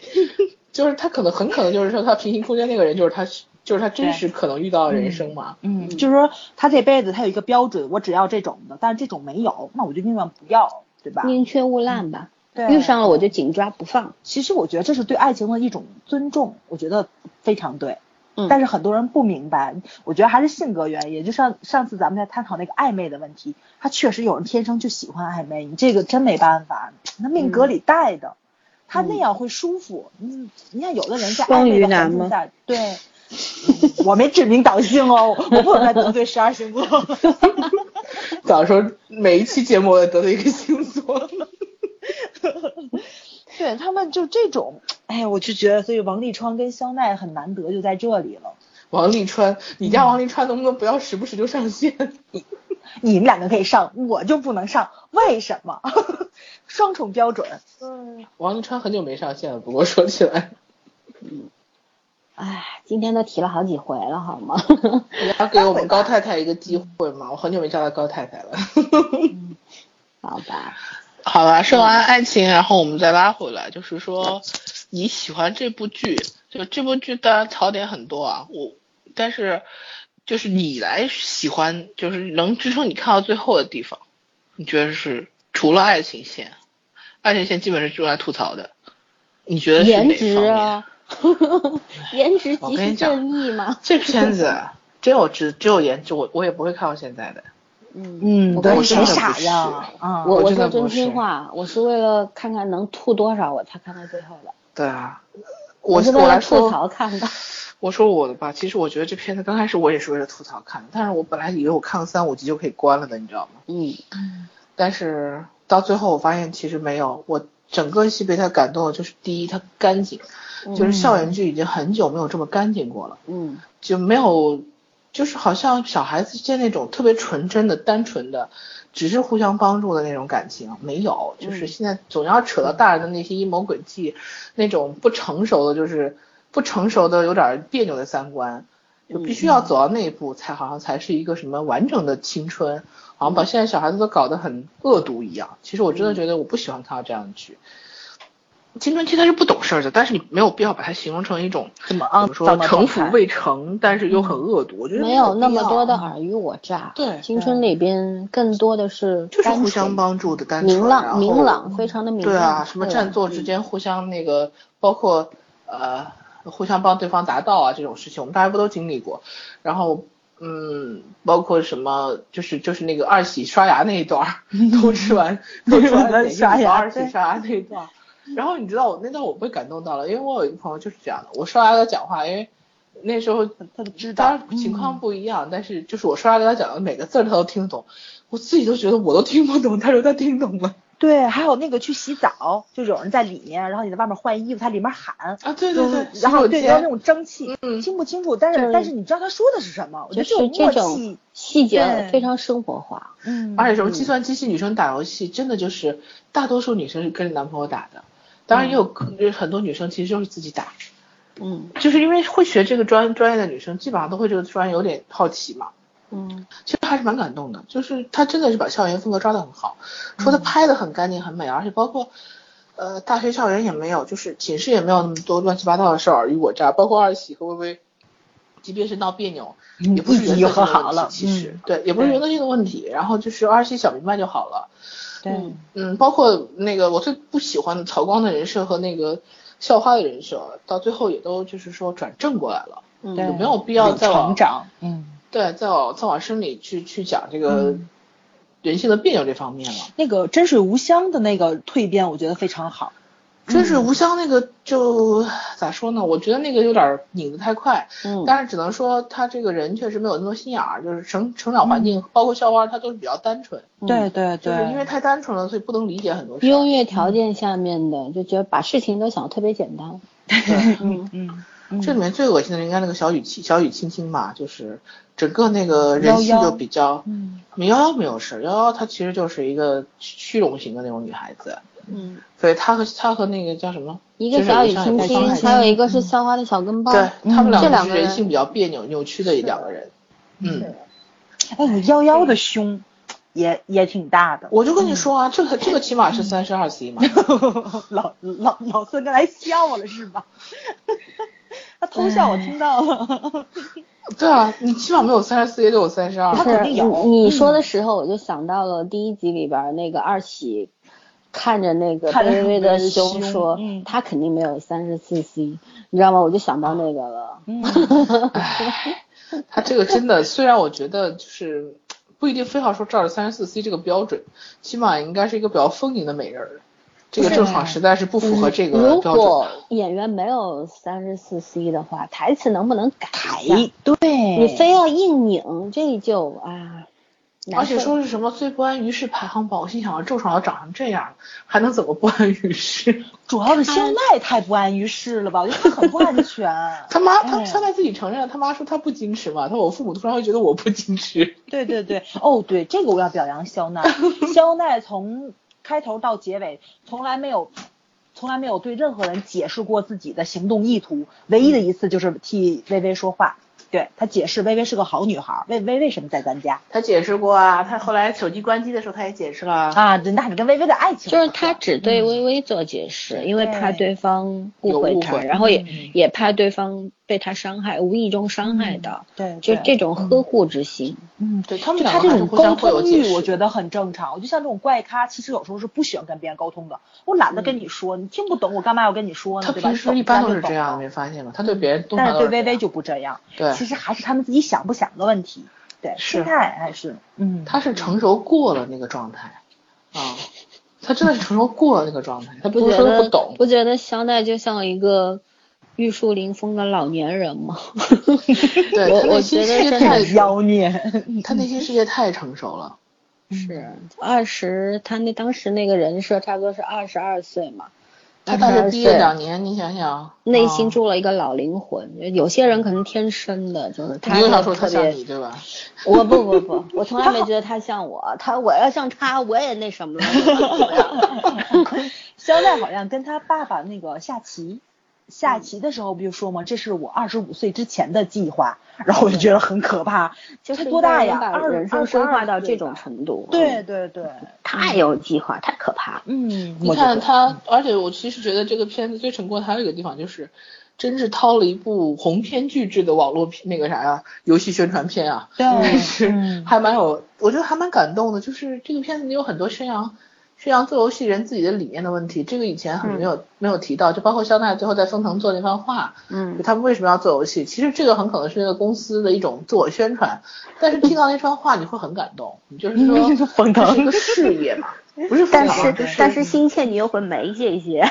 Speaker 1: 就是他可能很可能就是说，他平行空间那个人就是他。就是他真实可能遇到的人生嘛，
Speaker 3: 嗯，就是说他这辈子他有一个标准，我只要这种的，但是这种没有，那我就宁愿不要，对吧？
Speaker 2: 宁缺毋滥吧，
Speaker 3: 对，
Speaker 2: 遇上了我就紧抓不放。
Speaker 3: 其实我觉得这是对爱情的一种尊重，我觉得非常对。
Speaker 2: 嗯，
Speaker 3: 但是很多人不明白，我觉得还是性格原因。就像上次咱们在探讨那个暧昧的问题，他确实有人天生就喜欢暧昧，你这个真没办法，那命格里带的，他那样会舒服。嗯，你看有的人在暧昧的环境下，对。我没指名道姓哦，我不能再得罪十二星座。
Speaker 1: 早说每一期节目我得罪一个星座。
Speaker 3: 对他们就这种，哎呀，我就觉得，所以王沥川跟肖奈很难得就在这里了。
Speaker 1: 王沥川，你家王沥川能不能不要时不时就上线？
Speaker 3: 你们两个可以上，我就不能上，为什么？双重标准。
Speaker 1: 嗯。王沥川很久没上线了，不过说起来。
Speaker 2: 嗯。哎，今天都提了好几回了，好吗？
Speaker 1: 你要给我们高太太一个机会吗？我很久没叫她高太太了。
Speaker 2: 好吧。
Speaker 1: 好吧，说完爱情，然后我们再拉回来，就是说你喜欢这部剧，就这部剧当然槽点很多啊，我但是就是你来喜欢，就是能支撑你看到最后的地方，你觉得是除了爱情线，爱情线基本是用来吐槽的，你觉得是哪方面？
Speaker 2: 颜值 即是正义吗？
Speaker 1: 这片子只有只只有颜值，我我也不会看到现在的。
Speaker 2: 嗯
Speaker 3: 嗯，
Speaker 1: 我
Speaker 3: 谁傻呀？
Speaker 1: 啊，
Speaker 2: 我
Speaker 1: 我
Speaker 2: 说真心话，我是为了看看能吐多少，我才看到最后的。
Speaker 1: 对啊，
Speaker 2: 我是为了吐槽看的。
Speaker 1: 我说我的吧，其实我觉得这片子刚开始我也是为了吐槽看的，但是我本来以为我看了三五集就可以关了的，你知道吗？
Speaker 2: 嗯
Speaker 1: 嗯。但是到最后我发现其实没有，我整个戏被他感动的就是第一，他干净。就是校园剧已经很久没有这么干净过了，
Speaker 2: 嗯，
Speaker 1: 就没有，就是好像小孩子间那种特别纯真的、单纯的，只是互相帮助的那种感情没有，就是现在总要扯到大人的那些阴谋诡计，那种不成熟的，就是不成熟的有点别扭的三观，就必须要走到那一步才好像才是一个什么完整的青春，好像把现在小孩子都搞得很恶毒一样。其实我真的觉得我不喜欢看到这样的剧。青春期他是不懂事儿的，但是你没有必要把它形容成一种
Speaker 3: 怎么
Speaker 1: 怎么说城府未成，但是又很恶毒。我觉得
Speaker 2: 没有那么多的尔虞我诈。
Speaker 1: 对，
Speaker 2: 青春里边更多的是
Speaker 1: 就是互相帮助的单纯，
Speaker 2: 明朗明朗，非常的明朗。
Speaker 1: 对啊，什么占座之间互相那个，包括呃互相帮对方答到啊这种事情，我们大家不都经历过？然后嗯，包括什么就是就是那个二喜刷牙那一段，偷吃完偷吃完
Speaker 3: 刷牙
Speaker 1: 二喜刷牙那一段。然后你知道我那段我被感动到了，因为我有一个朋友就是这样的，我刷牙给他讲话，因为那时候
Speaker 3: 他知道，
Speaker 1: 当然情况不一样，但是就是我刷牙给他讲的每个字他都听得懂，我自己都觉得我都听不懂，他说他听懂了。
Speaker 3: 对，还有那个去洗澡，就有人在里面，然后你在外面换衣服，他里面喊
Speaker 1: 啊，对对对，
Speaker 3: 然后对，然后那种蒸汽，
Speaker 1: 嗯，
Speaker 3: 听不清楚，但是但是你知道他说的是什么，我觉得
Speaker 2: 这种细节非常生活化，
Speaker 3: 嗯，
Speaker 1: 而且什么计算机系女生打游戏，真的就是大多数女生是跟着男朋友打的。当然也有很多女生其实就是自己打，
Speaker 2: 嗯，
Speaker 1: 就是因为会学这个专专业的女生基本上都会这个专业有点好奇嘛，
Speaker 2: 嗯，
Speaker 1: 其实还是蛮感动的，就是他真的是把校园风格抓得很好，说他拍的很干净很美，而且包括呃大学校园也没有，就是寝室也没有那么多乱七八糟的事儿尔虞我诈，包括二喜和微微，即便是闹别扭，也不是原则性的问题，其实对，也不是原则性的问题，然后就是二喜想明白就好了。
Speaker 3: 嗯
Speaker 1: 嗯，包括那个我最不喜欢的曹光的人设和那个校花的人设，到最后也都就是说转正过来了，
Speaker 2: 嗯，
Speaker 1: 有没有必要再
Speaker 3: 成长？嗯，
Speaker 1: 对，再往再往深里去去讲这个人性的别扭这方面了。
Speaker 3: 那个真水无香的那个蜕变，我觉得非常好。
Speaker 1: 真水无香那个就咋说呢？我觉得那个有点拧得太快，
Speaker 2: 嗯，
Speaker 1: 但是只能说他这个人确实没有那么多心眼儿，就是成成长环境，包括校花，他都是比较单纯。
Speaker 3: 对对
Speaker 1: 对，就是因为太单纯了，所以不能理解很多事。
Speaker 2: 优越条件下面的就觉得把事情都想特别简单。
Speaker 1: 对，
Speaker 3: 嗯嗯，
Speaker 1: 这里面最恶心的应该那个小雨青小雨青青吧，就是整个那个人性就比较，
Speaker 3: 嗯，
Speaker 1: 幺幺没有事，幺幺她其实就是一个虚荣型的那种女孩子。
Speaker 2: 嗯，
Speaker 1: 所以她和她和那个叫什么？
Speaker 2: 一个小雨青青，还有一个是校花的小跟班。
Speaker 1: 对他们两
Speaker 2: 个
Speaker 1: 是人性比较别扭、扭曲的两个人。嗯，
Speaker 3: 哎，幺幺的胸也也挺大的。
Speaker 1: 我就跟你说啊，这个这个起码是三十二 C 嘛。
Speaker 3: 老老老孙刚才笑了是吧？他偷笑我听到了。
Speaker 1: 对啊，你起码没有三十四，也得有三十二。
Speaker 3: 他肯定有。
Speaker 2: 你说的时候，我就想到了第一集里边那个二喜。看着那个微微的胸说，他肯定没有三十四 C，你知道吗？我就想到那个了。
Speaker 1: 他这个真的，虽然我觉得就是不一定非要说照着三十四 C 这个标准，起码应该是一个比较丰盈的美人。这个正好实在是不符合这个
Speaker 2: 标准。如果演员没有三十四 C 的话，台词能不能改？
Speaker 3: 对，
Speaker 2: 你非要硬拧，这就啊。
Speaker 1: 而且说是什么最不安于世排行榜，我心想郑爽要长成这样，还能怎么不安于世？
Speaker 3: 主要是肖奈太不安于世了吧？我觉得他很不安全。
Speaker 1: 他妈，他肖奈自己承认了，他妈说他不矜持嘛。他说我父母突然会觉得我不矜持。
Speaker 3: 对对对，哦对，这个我要表扬肖奈。肖奈从开头到结尾从来没有，从来没有对任何人解释过自己的行动意图，唯一的一次就是替薇薇说话。对他解释，薇薇是个好女孩。薇薇为什么在咱家？
Speaker 1: 他解释过啊，他后来手机关机的时候，他也解释了
Speaker 3: 啊。那你跟薇薇的爱情。
Speaker 2: 就是他只对薇薇做解释，因为怕对方误会他，然后也也怕对方被他伤害，无意中伤害到。
Speaker 3: 对，
Speaker 2: 就这种呵护之心。
Speaker 3: 嗯，
Speaker 1: 对他们
Speaker 3: 他这种沟通欲，我觉得很正常。我就像这种怪咖，其实有时候是不喜欢跟别人沟通的。我懒得跟你说，你听不懂，我干嘛要跟你说呢？
Speaker 1: 他平时一般都是这样，没发现吗？他对别人，
Speaker 3: 但是对微微就不这样。
Speaker 1: 对，
Speaker 3: 其实还是他们自己想不想的问题。对，心态还是，嗯，
Speaker 1: 他是成熟过了那个状态啊，他真的是成熟过了那个状态。他
Speaker 2: 不
Speaker 1: 是说不懂，
Speaker 2: 我觉得香奈就像一个玉树临风的老年人吗？
Speaker 1: 对，
Speaker 2: 我我觉得
Speaker 1: 太
Speaker 3: 妖孽，
Speaker 1: 他内心世界太成熟了。
Speaker 2: 是二十，他那当时那个人设差不多是二十二岁嘛。
Speaker 1: 他大学毕业两年，你想想，
Speaker 2: 内心住了一个老灵魂。有些人可能天生的，就是他特别，
Speaker 1: 对吧？
Speaker 2: 我不不不，我从来没觉得他像我。他我要像他，我也那什么了。
Speaker 3: 肖奈 好像跟他爸爸那个下棋，下棋的时候不就说吗？这是我二十五岁之前的计划，然后我就觉得很可怕。
Speaker 2: 就是
Speaker 3: 多大呀？
Speaker 2: 把人生规划到这种程度。
Speaker 3: 对对对，
Speaker 2: 太有计划，太可怕。
Speaker 3: 嗯，
Speaker 1: 你看他，而且我其实觉得这个片子最成功的还有一个地方就是。真是掏了一部鸿篇巨制的网络片，那个啥呀，游戏宣传片啊，
Speaker 3: 但，
Speaker 1: 是还蛮有，我觉得还蛮感动的。就是这个片子里有很多宣扬宣扬做游戏人自己的理念的问题，这个以前很没有没有提到，就包括肖奈最后在封腾做那番话，嗯，就他们为什么要做游戏，其实这个很可能是那个公司的一种自我宣传，但是听到那番话你会很感动，就是说 封腾是一个事业嘛。不是，
Speaker 2: 但是但是心切你又会没这些，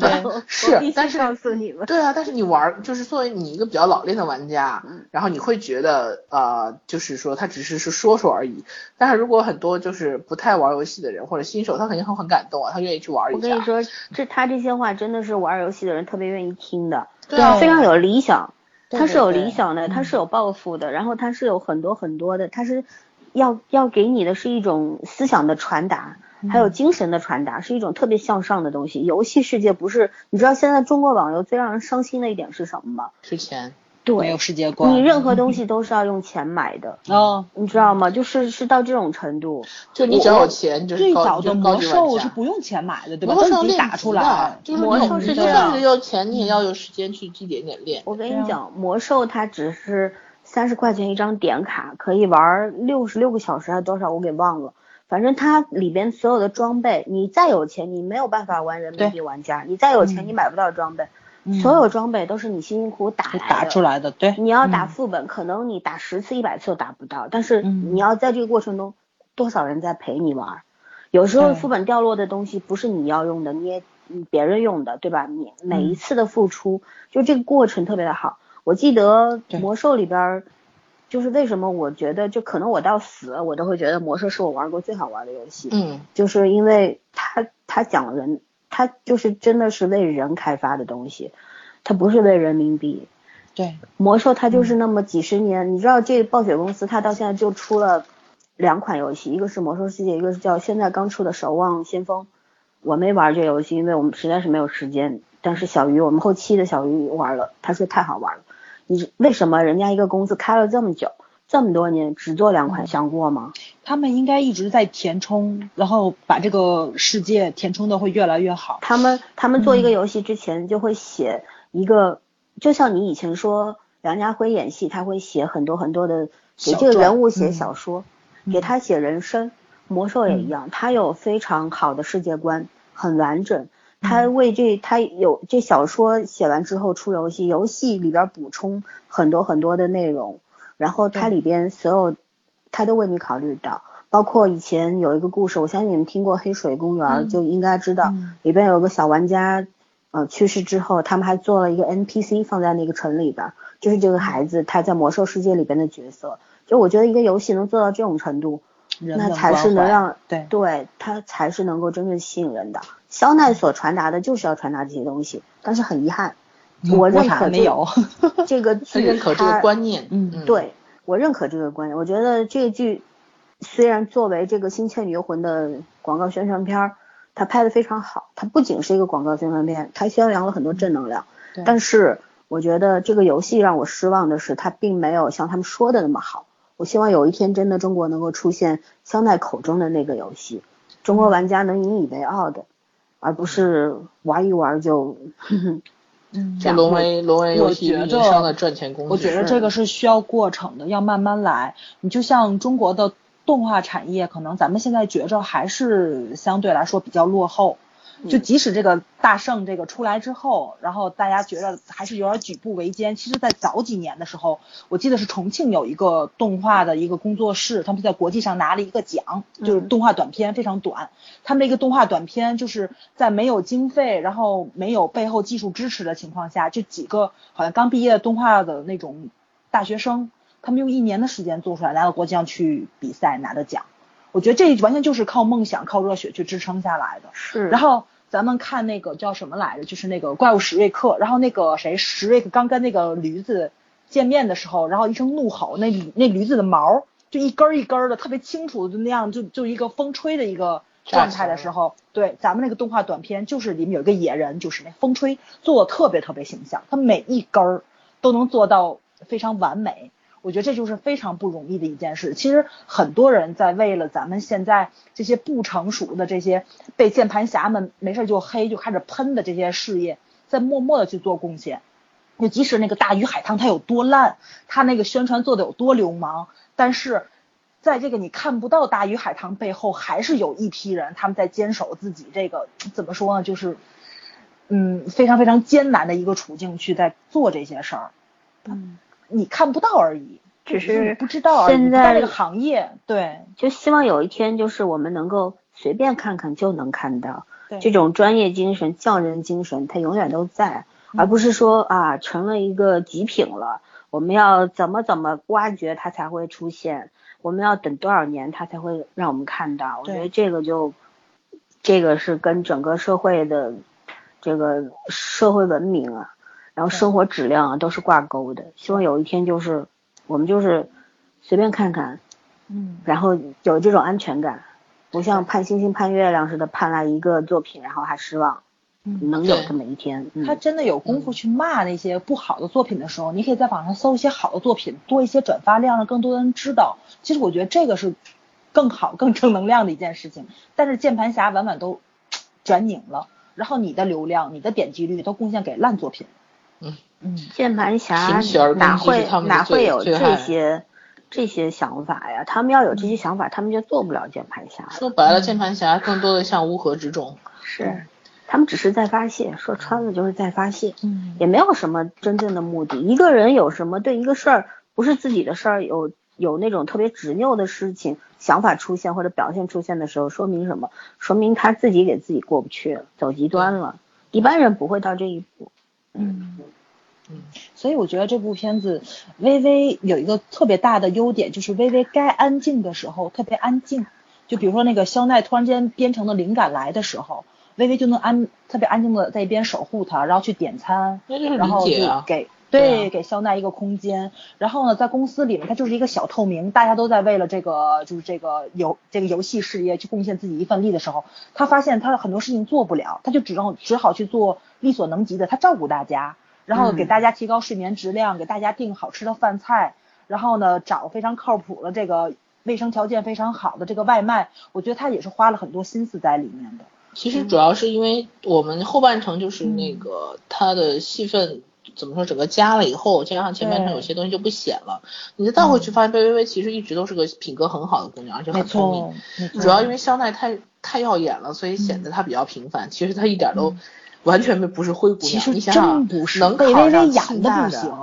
Speaker 1: 对，是，但是
Speaker 2: 告诉你们，
Speaker 1: 对啊，但是你玩就是作为你一个比较老练的玩家，然后你会觉得呃，就是说他只是是说说而已，但是如果很多就是不太玩游戏的人或者新手，他肯定会很感动啊，他愿意去玩一下。
Speaker 2: 我跟你说，这他这些话真的是玩游戏的人特别愿意听的，
Speaker 1: 对啊，
Speaker 2: 非常有理想，他是有理想的，他是有抱负的，然后他是有很多很多的，他是要要给你的是一种思想的传达。还有精神的传达是一种特别向上的东西。游戏世界不是，你知道现在中国网游最让人伤心的一点是什么吗？
Speaker 1: 是钱，
Speaker 2: 对，
Speaker 3: 没有世界观。
Speaker 2: 你任何东西都是要用钱买的。
Speaker 3: 哦，
Speaker 2: 你知道吗？就是是到这种程度。
Speaker 1: 就你只要有钱，就是
Speaker 3: 最早的魔兽是不用钱买的，对吧？
Speaker 1: 魔
Speaker 3: 兽自打出来。
Speaker 1: 就是
Speaker 2: 魔兽是
Speaker 1: 就算是有钱，你也要有时间去一点点练。
Speaker 2: 我跟你讲，魔兽它只是三十块钱一张点卡，可以玩六十六个小时还是多少，我给忘了。反正它里边所有的装备，你再有钱，你没有办法玩人民币玩家。你再有钱，你买不到装备。所有装备都是你辛辛苦苦打
Speaker 3: 打出来的。对。
Speaker 2: 你要打副本，可能你打十次、一百次都打不到。但是你要在这个过程中，多少人在陪你玩？有时候副本掉落的东西不是你要用的，你也别人用的，对吧？你每一次的付出，就这个过程特别的好。我记得魔兽里边。就是为什么我觉得，就可能我到死，我都会觉得魔兽是我玩过最好玩的游戏。
Speaker 1: 嗯，
Speaker 2: 就是因为它它讲人，它就是真的是为人开发的东西，它不是为人民币。
Speaker 3: 对，
Speaker 2: 魔兽它就是那么几十年，你知道这暴雪公司它到现在就出了两款游戏，一个是魔兽世界，一个是叫现在刚出的守望先锋。我没玩这游戏，因为我们实在是没有时间。但是小鱼，我们后期的小鱼玩了，他说太好玩了。你为什么人家一个公司开了这么久，这么多年只做两款，想过吗？
Speaker 3: 他们应该一直在填充，然后把这个世界填充的会越来越好。
Speaker 2: 他们他们做一个游戏之前就会写一个，就像你以前说梁家辉演戏，他会写很多很多的给这个人物写小说，给他写人生。魔兽也一样，他有非常好的世界观，很完整。他为这，他有这小说写完之后出游戏，游戏里边补充很多很多的内容，然后它里边所有他都为你考虑到，包括以前有一个故事，我相信你们听过《黑水公园》，就应该知道里边有个小玩家，呃去世之后，他们还做了一个 NPC 放在那个城里边，就是这个孩子他在魔兽世界里边的角色，就我觉得一个游戏能做到这种程度。那才是能让
Speaker 3: 对
Speaker 2: 对，他才是能够真正吸引人的。肖奈所传达的就是要传达这些东西，但是很遗憾，我认可
Speaker 3: 没有
Speaker 2: 这个 剧，
Speaker 1: 认可这个观念。
Speaker 2: 嗯，对我认可这个观念。我觉得这个剧虽然作为这个《新倩女幽魂》的广告宣传片儿，它拍的非常好，它不仅是一个广告宣传片，它宣扬了很多正能量。但是我觉得这个游戏让我失望的是，它并没有像他们说的那么好。我希望有一天真的中国能够出现肖奈口中的那个游戏，中国玩家能引以为傲的，而不是玩一玩就，
Speaker 3: 嗯，
Speaker 1: 就沦为沦为游戏营商的赚钱工具。
Speaker 3: 我觉得这个是需要过程的，要慢慢来。你就像中国的动画产业，可能咱们现在觉着还是相对来说比较落后。就即使这个大圣这个出来之后，然后大家觉得还是有点举步维艰。其实，在早几年的时候，我记得是重庆有一个动画的一个工作室，他们在国际上拿了一个奖，就是动画短片非常短。他们那个动画短片就是在没有经费，然后没有背后技术支持的情况下，就几个好像刚毕业的动画的那种大学生，他们用一年的时间做出来，拿到国际上去比赛拿的奖。我觉得这完全就是靠梦想、靠热血去支撑下来的。
Speaker 2: 是。
Speaker 3: 然后咱们看那个叫什么来着？就是那个怪物史瑞克。然后那个谁，史瑞克刚跟那个驴子见面的时候，然后一声怒吼，那那驴子的毛就一根一根的，特别清楚，就那样，就就一个风吹的一个状态的时候，对咱们那个动画短片，就是里面有一个野人，就是那风吹做的特别特别形象，他每一根儿都能做到非常完美。我觉得这就是非常不容易的一件事。其实很多人在为了咱们现在这些不成熟的这些被键盘侠们没事就黑就开始喷的这些事业，在默默的去做贡献。就即使那个大鱼海棠它有多烂，它那个宣传做的有多流氓，但是。在这个你看不到大鱼海棠背后，还是有一批人他们在坚守自己这个怎么说呢？就是嗯非常非常艰难的一个处境去在做这些事儿。嗯，你看不到而已，
Speaker 2: 只是
Speaker 3: 不知道
Speaker 2: 现在
Speaker 3: 这个行业对，
Speaker 2: 就希望有一天就是我们能够随便看看就能看到这种专业精神、匠人精神，它永远都在，而不是说啊成了一个极品了，我们要怎么怎么挖掘它才会出现。我们要等多少年，它才会让我们看到？我觉得这个就，这个是跟整个社会的这个社会文明啊，然后生活质量啊都是挂钩的。希望有一天就是我们就是随便看看，
Speaker 3: 嗯，
Speaker 2: 然后有这种安全感，不像盼星星盼月亮似的盼来一个作品，然后还失望。能有这么一天，
Speaker 3: 他真的有功夫去骂那些不好的作品的时候，你可以在网上搜一些好的作品，多一些转发量，让更多的人知道。其实我觉得这个是更好、更正能量的一件事情。但是键盘侠往往都 转拧了，然后你的流量、你的点击率都贡献给烂作品。
Speaker 1: 嗯
Speaker 3: 嗯，
Speaker 2: 键盘侠哪会哪会有这些这些想法呀？他们要有这些想法，他们就做不了键盘侠。
Speaker 1: 说白了，键盘侠更多的像乌合之众。
Speaker 2: 是。他们只是在发泄，说穿了就是在发泄，嗯，也没有什么真正的目的。一个人有什么对一个事儿不是自己的事儿有有那种特别执拗的事情想法出现或者表现出现的时候，说明什么？说明他自己给自己过不去，走极端了。一般人不会到这一步。
Speaker 3: 嗯嗯，所以我觉得这部片子微微有一个特别大的优点，就是微微该安静的时候特别安静。就比如说那个肖奈突然间编程的灵感来的时候。微微就能安特别安静的在一边守护他，然后去点餐，然后就给对给肖奈一个空间。然后呢，在公司里面，他就是一个小透明，大家都在为了这个就是这个游这个游戏事业去贡献自己一份力的时候，他发现他的很多事情做不了，他就只能只好去做力所能及的，他照顾大家，然后给大家提高睡眠质量，给大家订好吃的饭菜，然后呢找非常靠谱的这个卫生条件非常好的这个外卖。我觉得他也是花了很多心思在里面的。
Speaker 1: 其实主要是因为我们后半程就是那个他的戏份怎么说，整个加了以后，加上前半程有些东西就不显了。你再倒回去发现，贝微微其实一直都是个品格很好的姑娘，而且很聪明。主要因为肖奈太太耀眼了，所以显得她比较平凡。其实她一点都完全不是灰姑娘。你想想，能考上庆大的，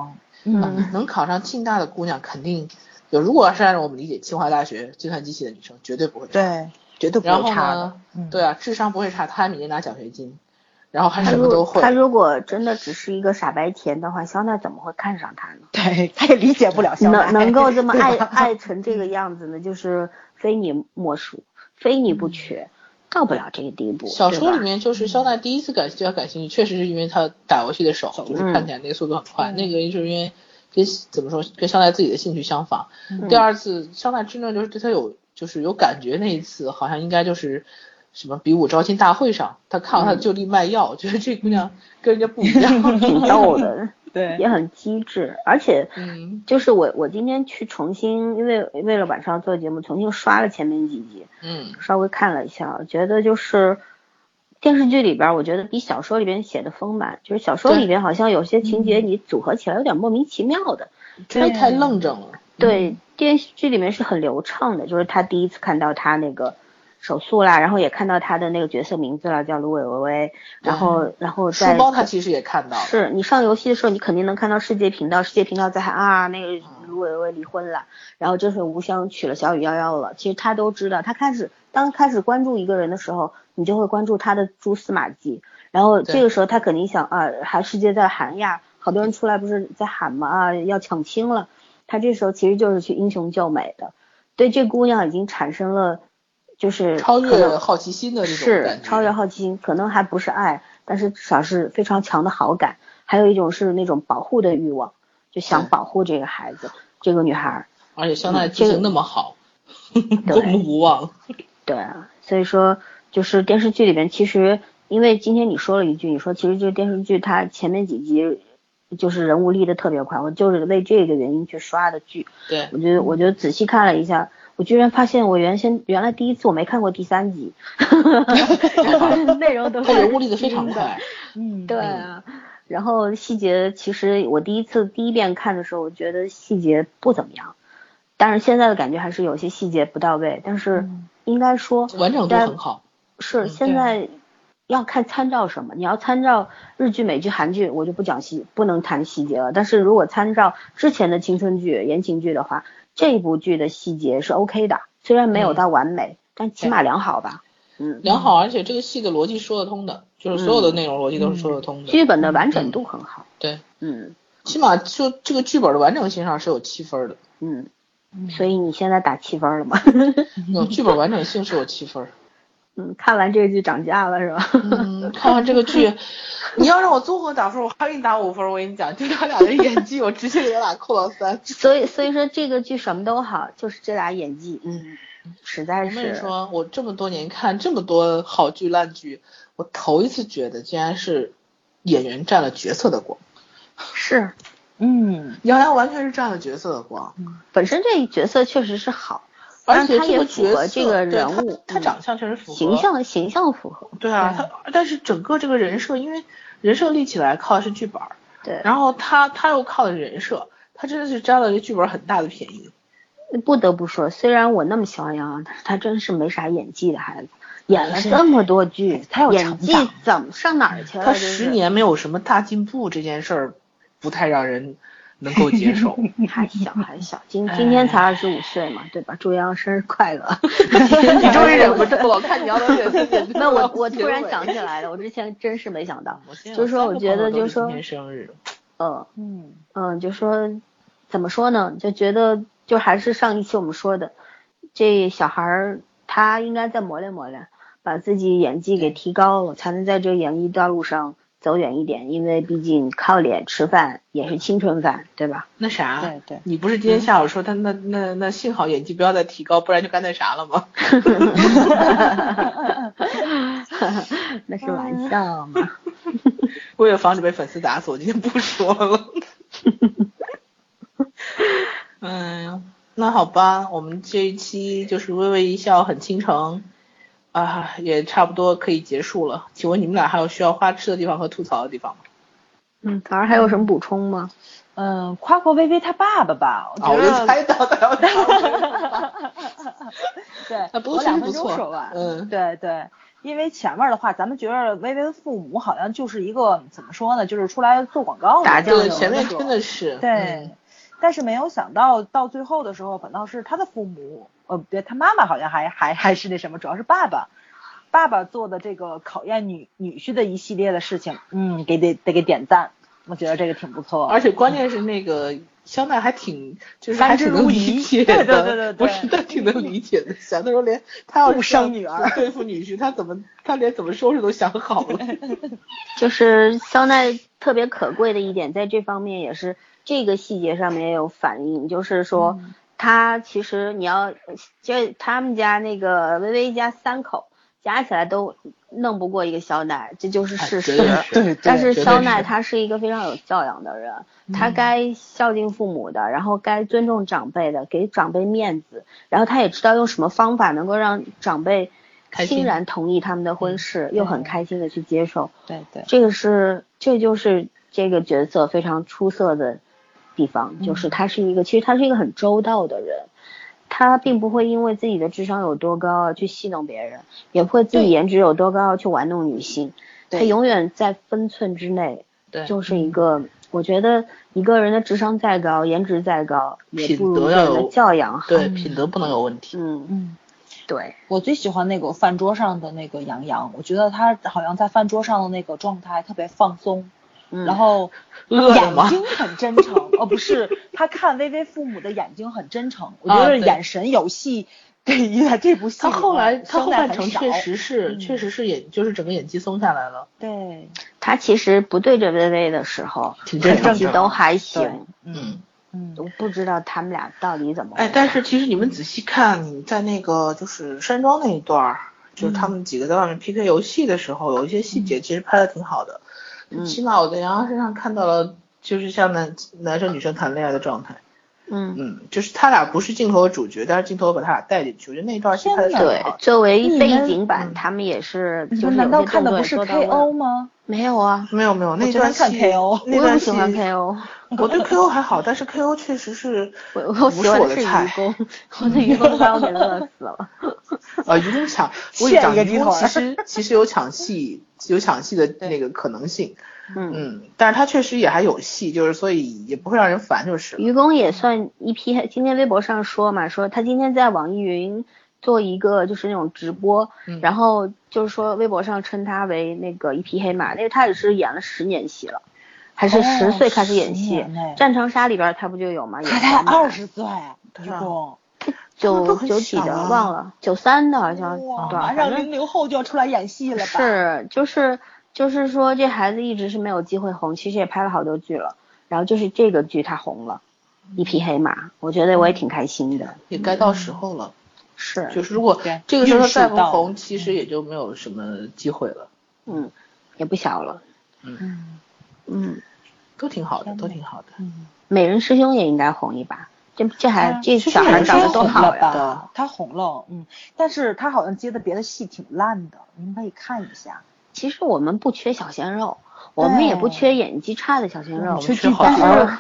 Speaker 1: 嗯，能考上庆大的姑娘肯定就如果要是按照我们理解，清华大学计算机系的女生绝对不会。
Speaker 3: 对。绝对不会差的，
Speaker 1: 对啊，智商不会差，她还每年拿奖学金，然后还什么都会。
Speaker 2: 他如果真的只是一个傻白甜的话，肖奈怎么会看上他呢？
Speaker 3: 对，他也理解不了肖奈。
Speaker 2: 能能够这么 爱爱成这个样子呢，就是非你莫属，非你不娶，到不了这个地步。
Speaker 1: 小说里面就是肖奈第一次感对他感兴趣，确实是因为他打游戏的手，就是看起来那个速度很快。那个就是因为跟怎么说，跟肖奈自己的兴趣相仿。第二次肖奈真正就是对他有。就是有感觉那一次，好像应该就是什么比武招亲大会上，他看到他就地卖药，觉得这姑娘 跟人家不一样，
Speaker 2: 挺 逗的，
Speaker 3: 对，
Speaker 2: 也很机智，而且，嗯，就是我我今天去重新，因为为了晚上做节目，重新刷了前面几集，
Speaker 1: 嗯，
Speaker 2: 稍微看了一下，觉得就是电视剧里边，我觉得比小说里边写的丰满，就是小说里边好像有些情节你组合起来有点莫名其妙的，
Speaker 1: 太太愣怔了，
Speaker 2: 对。电视剧里面是很流畅的，就是他第一次看到他那个手速啦，然后也看到他的那个角色名字了，叫芦苇微微，然后然后书
Speaker 1: 包他其实也看到了，
Speaker 2: 是你上游戏的时候，你肯定能看到世界频道，世界频道在喊啊，那个芦苇微微离婚了，然后真水无香娶了小雨夭夭了，其实他都知道，他开始当开始关注一个人的时候，你就会关注他的蛛丝马迹，然后这个时候他肯定想啊，还世界在喊呀，好多人出来不是在喊嘛啊，要抢亲了。他这时候其实就是去英雄救美的，对这姑娘已经产生了就是
Speaker 1: 超越好奇心的这种
Speaker 2: 是超越好奇心，可能还不是爱，但是至少是非常强的好感，还有一种是那种保护的欲望，就想保护这个孩子，这个女孩。
Speaker 1: 而且香奈记性那么好，过目不忘。
Speaker 2: 对啊，所以说就是电视剧里边，其实因为今天你说了一句，你说其实这个电视剧它前面几集就是人物立的特别快，我就是为这个原因去刷的剧。
Speaker 1: 对，
Speaker 2: 我觉得我就仔细看了一下，我居然发现我原先原来第一次我没看过第三集，内容都是
Speaker 1: 人物立的非常快。
Speaker 2: 嗯，对啊。然后细节其实我第一次第一遍看的时候，我觉得细节不怎么样，但是现在的感觉还是有些细节不到位，但是应该说
Speaker 1: 完整度很好。
Speaker 2: 是现在要看参照什么，你要参照日剧、美剧、韩剧，我就不讲细，不能谈细节了。但是如果参照之前的青春剧、言情剧的话，这部剧的细节是 OK 的，虽然没有到完美，但起码良好吧。嗯，
Speaker 1: 良好，而且这个戏的逻辑说得通的，就是所有的内容逻辑都是说得通的。
Speaker 2: 剧本的完整度很好。
Speaker 1: 对，
Speaker 2: 嗯，
Speaker 1: 起码就这个剧本的完整性上是有七分的。
Speaker 2: 嗯，所以你现在打七分了吗？
Speaker 1: 有剧本完整性是有七分。
Speaker 2: 嗯，看完这个剧涨价了是吧？
Speaker 1: 嗯，看完这个剧，你要让我综合打分，我还给你打五分。我跟你讲，就他俩的演技，我直接给他俩扣到三。
Speaker 2: 所以，所以说这个剧什么都好，就是这俩演技，嗯。实在是，
Speaker 1: 我跟你说，我这么多年看这么多好剧烂剧，我头一次觉得竟然是演员占了角色的光。
Speaker 2: 是，
Speaker 3: 嗯，
Speaker 1: 杨洋完全是占了角色的光。
Speaker 2: 本身这一角色确实是好，
Speaker 1: 而且
Speaker 2: 他也符合这个人物，
Speaker 1: 他长相确实符合，
Speaker 2: 形象形象符合。
Speaker 1: 对啊，他但是整个这个人设，因为人设立起来靠的是剧本，
Speaker 2: 对，
Speaker 1: 然后他他又靠的人设，他真的是占了这剧本很大的便宜。
Speaker 2: 不得不说，虽然我那么喜欢杨洋，但是他真是没啥演技的孩子，演了这么多剧，
Speaker 3: 他有
Speaker 2: 演技怎么上哪儿去了？
Speaker 1: 他十年没有什么大进步，这件事儿不太让人能够接受。
Speaker 2: 还小 还小，今今天才二十五岁嘛，对吧？祝杨洋生日快乐！
Speaker 1: 你终于忍不住了，我看你要忍
Speaker 2: 不住。那我我突然想起来了，我之前真是没想到，就是说我觉得就是说，嗯嗯嗯，就说怎么说呢？就觉得。就还是上一期我们说的，这小孩儿他应该再磨练磨练，把自己演技给提高了，才能在这演艺道路上走远一点。因为毕竟靠脸吃饭也是青春饭，对吧？
Speaker 1: 那啥，
Speaker 3: 对对，
Speaker 1: 你不是今天下午说他那那那幸好演技不要再提高，不然就干那啥了吗？
Speaker 2: 那是玩笑嘛。
Speaker 1: 为了防止被粉丝打死，我今天不说了。嗯，那好吧，我们这一期就是微微一笑很倾城啊，也差不多可以结束了。请问你们俩还有需要花痴的地方和吐槽的地方吗？
Speaker 2: 嗯，早上还有什么补充吗？
Speaker 3: 嗯，夸夸微微他爸爸吧，我觉
Speaker 1: 得猜到他要
Speaker 3: 对，
Speaker 1: 我
Speaker 3: 两分钟说完。
Speaker 1: 嗯，
Speaker 3: 对对，因为前面的话，咱们觉得薇薇的父母好像就是一个怎么说呢，就是出来做广告的，
Speaker 1: 对，前面真的是
Speaker 3: 对。但是没有想到，到最后的时候，反倒是他的父母，呃，别，他妈妈好像还还还是那什么，主要是爸爸，爸爸做的这个考验女女婿的一系列的事情，嗯，给得得给点赞，我觉得这个挺不错。
Speaker 1: 而且关键是那个肖奈还挺，就是还挺能理解的，
Speaker 3: 对对对对，
Speaker 1: 不是他挺能理解的，想的时候连他要
Speaker 3: 生女儿
Speaker 1: 对付女婿，他怎么他连怎么收拾都想好了。
Speaker 2: 就是肖奈特别可贵的一点，在这方面也是。这个细节上面也有反应，就是说他其实你要就他们家那个微微一家三口加起来都弄不过一个肖奈，这就是事实。
Speaker 1: 对，
Speaker 2: 但是肖奈他是一个非常有教养的人，他该孝敬父母的，然后该尊重长辈的，给长辈面子，然后他也知道用什么方法能够让长辈欣然同意他们的婚事，又很开心的去接受。
Speaker 3: 对对，
Speaker 2: 这个是这就是这个角色非常出色的。地方就是他是一个，其实他是一个很周到的人，他并不会因为自己的智商有多高去戏弄别人，也不会自己颜值有多高去玩弄女性，他永远在分寸之内。
Speaker 1: 对，
Speaker 2: 就是一个，我觉得一个人的智商再高，颜值再高，也不如人的教养好。
Speaker 1: 对，品德不能有问题。
Speaker 2: 嗯嗯，对
Speaker 3: 我最喜欢那个饭桌上的那个杨洋，我觉得他好像在饭桌上的那个状态特别放松。然后眼睛很真诚，哦，不是，他看微微父母的眼睛很真诚，我觉得眼神有戏，对，在这部戏
Speaker 1: 他后来他后半程确实是，确实是演，就是整个演技松下来了。
Speaker 3: 对，
Speaker 2: 他其实不对着微微的时候，
Speaker 1: 挺正常，
Speaker 2: 都还行。
Speaker 1: 嗯，
Speaker 2: 嗯，我不知道他们俩到底怎么。
Speaker 1: 哎，但是其实你们仔细看，在那个就是山庄那一段儿，就是他们几个在外面 PK 游戏的时候，有一些细节其实拍的挺好的。嗯。起码我在杨洋身上看到了，就是像男男生女生谈恋爱的状态。
Speaker 2: 嗯
Speaker 1: 嗯，就是他俩不是镜头的主角，但是镜头把他俩带进去，我觉得那段戏拍的。
Speaker 2: 对，作为背景板，他们也是。
Speaker 3: 你们难道看的不是 KO 吗？
Speaker 2: 没有啊，
Speaker 1: 没有没有，那段
Speaker 3: 看 KO，
Speaker 1: 那段
Speaker 2: 喜欢 KO。
Speaker 1: 我对 KO 还好，但是 KO 确实是
Speaker 2: 我我喜欢的是愚公，我的愚公把我给乐死了。
Speaker 1: 呃，愚公抢，我讲 愚公其实其实有抢戏，有抢戏的那个可能性。
Speaker 2: 嗯
Speaker 1: 嗯，但是他确实也还有戏，就是所以也不会让人烦，就是。
Speaker 2: 愚公也算一批，今天微博上说嘛，说他今天在网易云做一个就是那种直播，然后就是说微博上称他为那个一匹黑马，那个他也是演了十年戏了，还是十岁开始演戏，战长沙里边他不就有吗？
Speaker 3: 他才二十岁，愚公，
Speaker 2: 九九几的忘了，九三的好像，
Speaker 3: 马上零零后就要出来演戏了吧？
Speaker 2: 是，就是。就是说，这孩子一直是没有机会红，其实也拍了好多剧了，然后就是这个剧他红了，一匹黑马，我觉得我也挺开心的，
Speaker 1: 也该到时候了。
Speaker 2: 是，
Speaker 1: 就是如果这个时候再不红，其实也就没有什么机会了。
Speaker 2: 嗯，也不小了。
Speaker 1: 嗯
Speaker 2: 嗯，
Speaker 1: 都挺好的，都挺好的。
Speaker 2: 嗯，美人师兄也应该红一把，这这还这小孩长得多好
Speaker 3: 呀！他红了，嗯，但是他好像接的别的戏挺烂的，您可以看一下。
Speaker 2: 其实我们不缺小鲜肉，我们也不缺演技差的小鲜肉，
Speaker 1: 但
Speaker 2: 是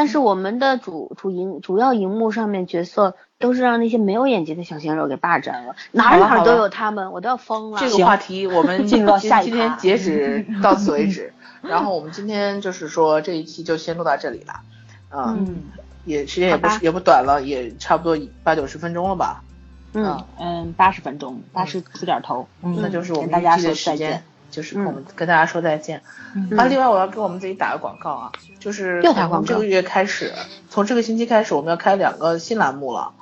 Speaker 2: 但是我们的主主荧主要荧幕上面角色都是让那些没有演技的小鲜肉给霸占了，哪哪都有他们，我都要疯了。
Speaker 1: 这个话题我们 进入下今天截止到此为止，然后我们今天就是说这一期就先录到这里了，嗯，也时间也不也不短了，也差不多八九十分钟了吧。
Speaker 2: 嗯
Speaker 3: 嗯，八十分钟，八十出点头，
Speaker 1: 嗯，那就是我们
Speaker 3: 大家
Speaker 1: 说
Speaker 3: 再见，
Speaker 1: 就是我们跟大家说再见。啊，另外我要给我们自己打个广告啊，就是从这个月开始，从这个星期开始，我们要开两个新栏目了，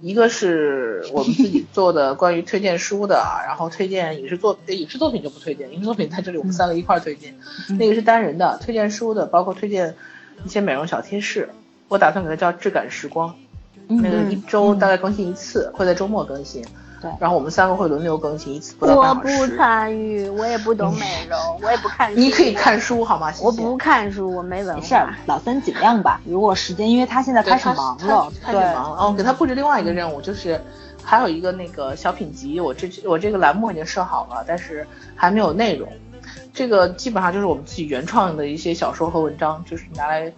Speaker 1: 一个是我们自己做的关于推荐书的，然后推荐影视作影视作品就不推荐，影视作品在这里我们三个一块推荐。那个是单人的，推荐书的，包括推荐一些美容小贴士，我打算给它叫质感时光。那个一周大概更新一次，会在周末更新。
Speaker 2: 对，
Speaker 1: 然后我们三个会轮流更新一次，
Speaker 2: 我不参与，我也不懂美容，我也不看书。
Speaker 1: 你可以看书好吗？
Speaker 2: 我不看书，我没文化。
Speaker 3: 没事，老三尽量吧。如果时间，因为他现在开始忙了，
Speaker 1: 开始忙了。哦，给他布置另外一个任务，就是还有一个那个小品集，我这我这个栏目已经设好了，但是还没有内容。这个基本上就是我们自己原创的一些小说和文章，就是拿来。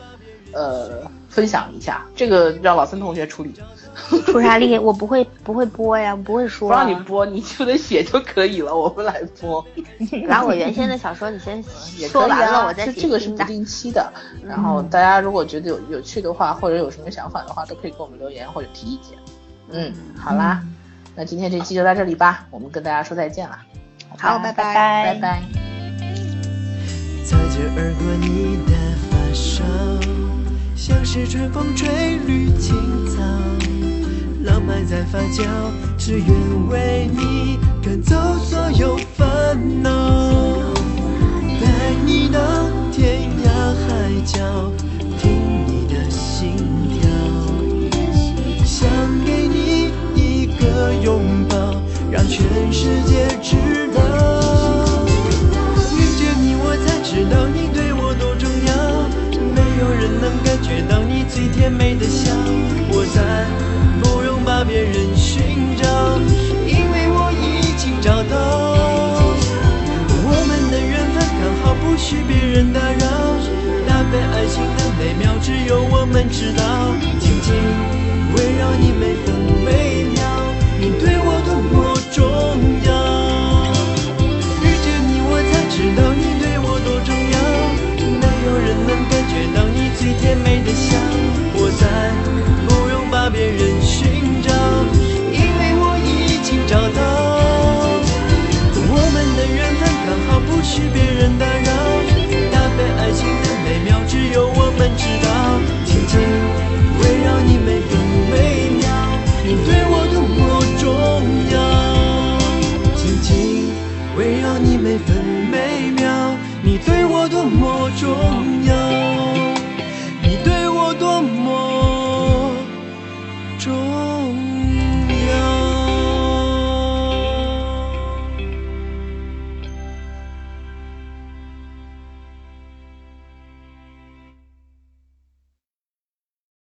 Speaker 1: 呃，分享一下，这个让老孙同学处理。
Speaker 2: 出啥力？我不会，不会播呀，不会说。
Speaker 1: 不让你播，你就得写就可以了，我们来播。
Speaker 2: 拿我原先的小说，你先说完了，我再
Speaker 1: 这个是不定期的，然后大家如果觉得有有趣的话，或者有什么想法的话，都可以给我们留言或者提意见。嗯，好啦，那今天这期就到这里吧，我们跟大家说再见了。
Speaker 2: 好，拜
Speaker 3: 拜，
Speaker 1: 拜拜。
Speaker 4: 像是春风吹绿青草，浪漫在发酵，只愿为你赶走所有烦恼，带你到天涯海角，听你的心跳，想给你一个拥抱，让全世界知道，遇见你我才知道你对我多重要。没有人能感觉到你最甜美的笑，我再不用把别人寻找，因为我已经找到。我们的缘分刚好不许别人打扰，搭配爱情的美妙只有我们知道。紧紧围绕你每分每秒，你对我多么重要。遇见你我才知道你对我多重要，没有人能感觉到你。最甜美不许别人打扰，搭配爱情的美妙只有我们知道。紧紧围绕你每分每秒，你对我多么重要。紧紧围绕你每分每秒，你对我多么重要。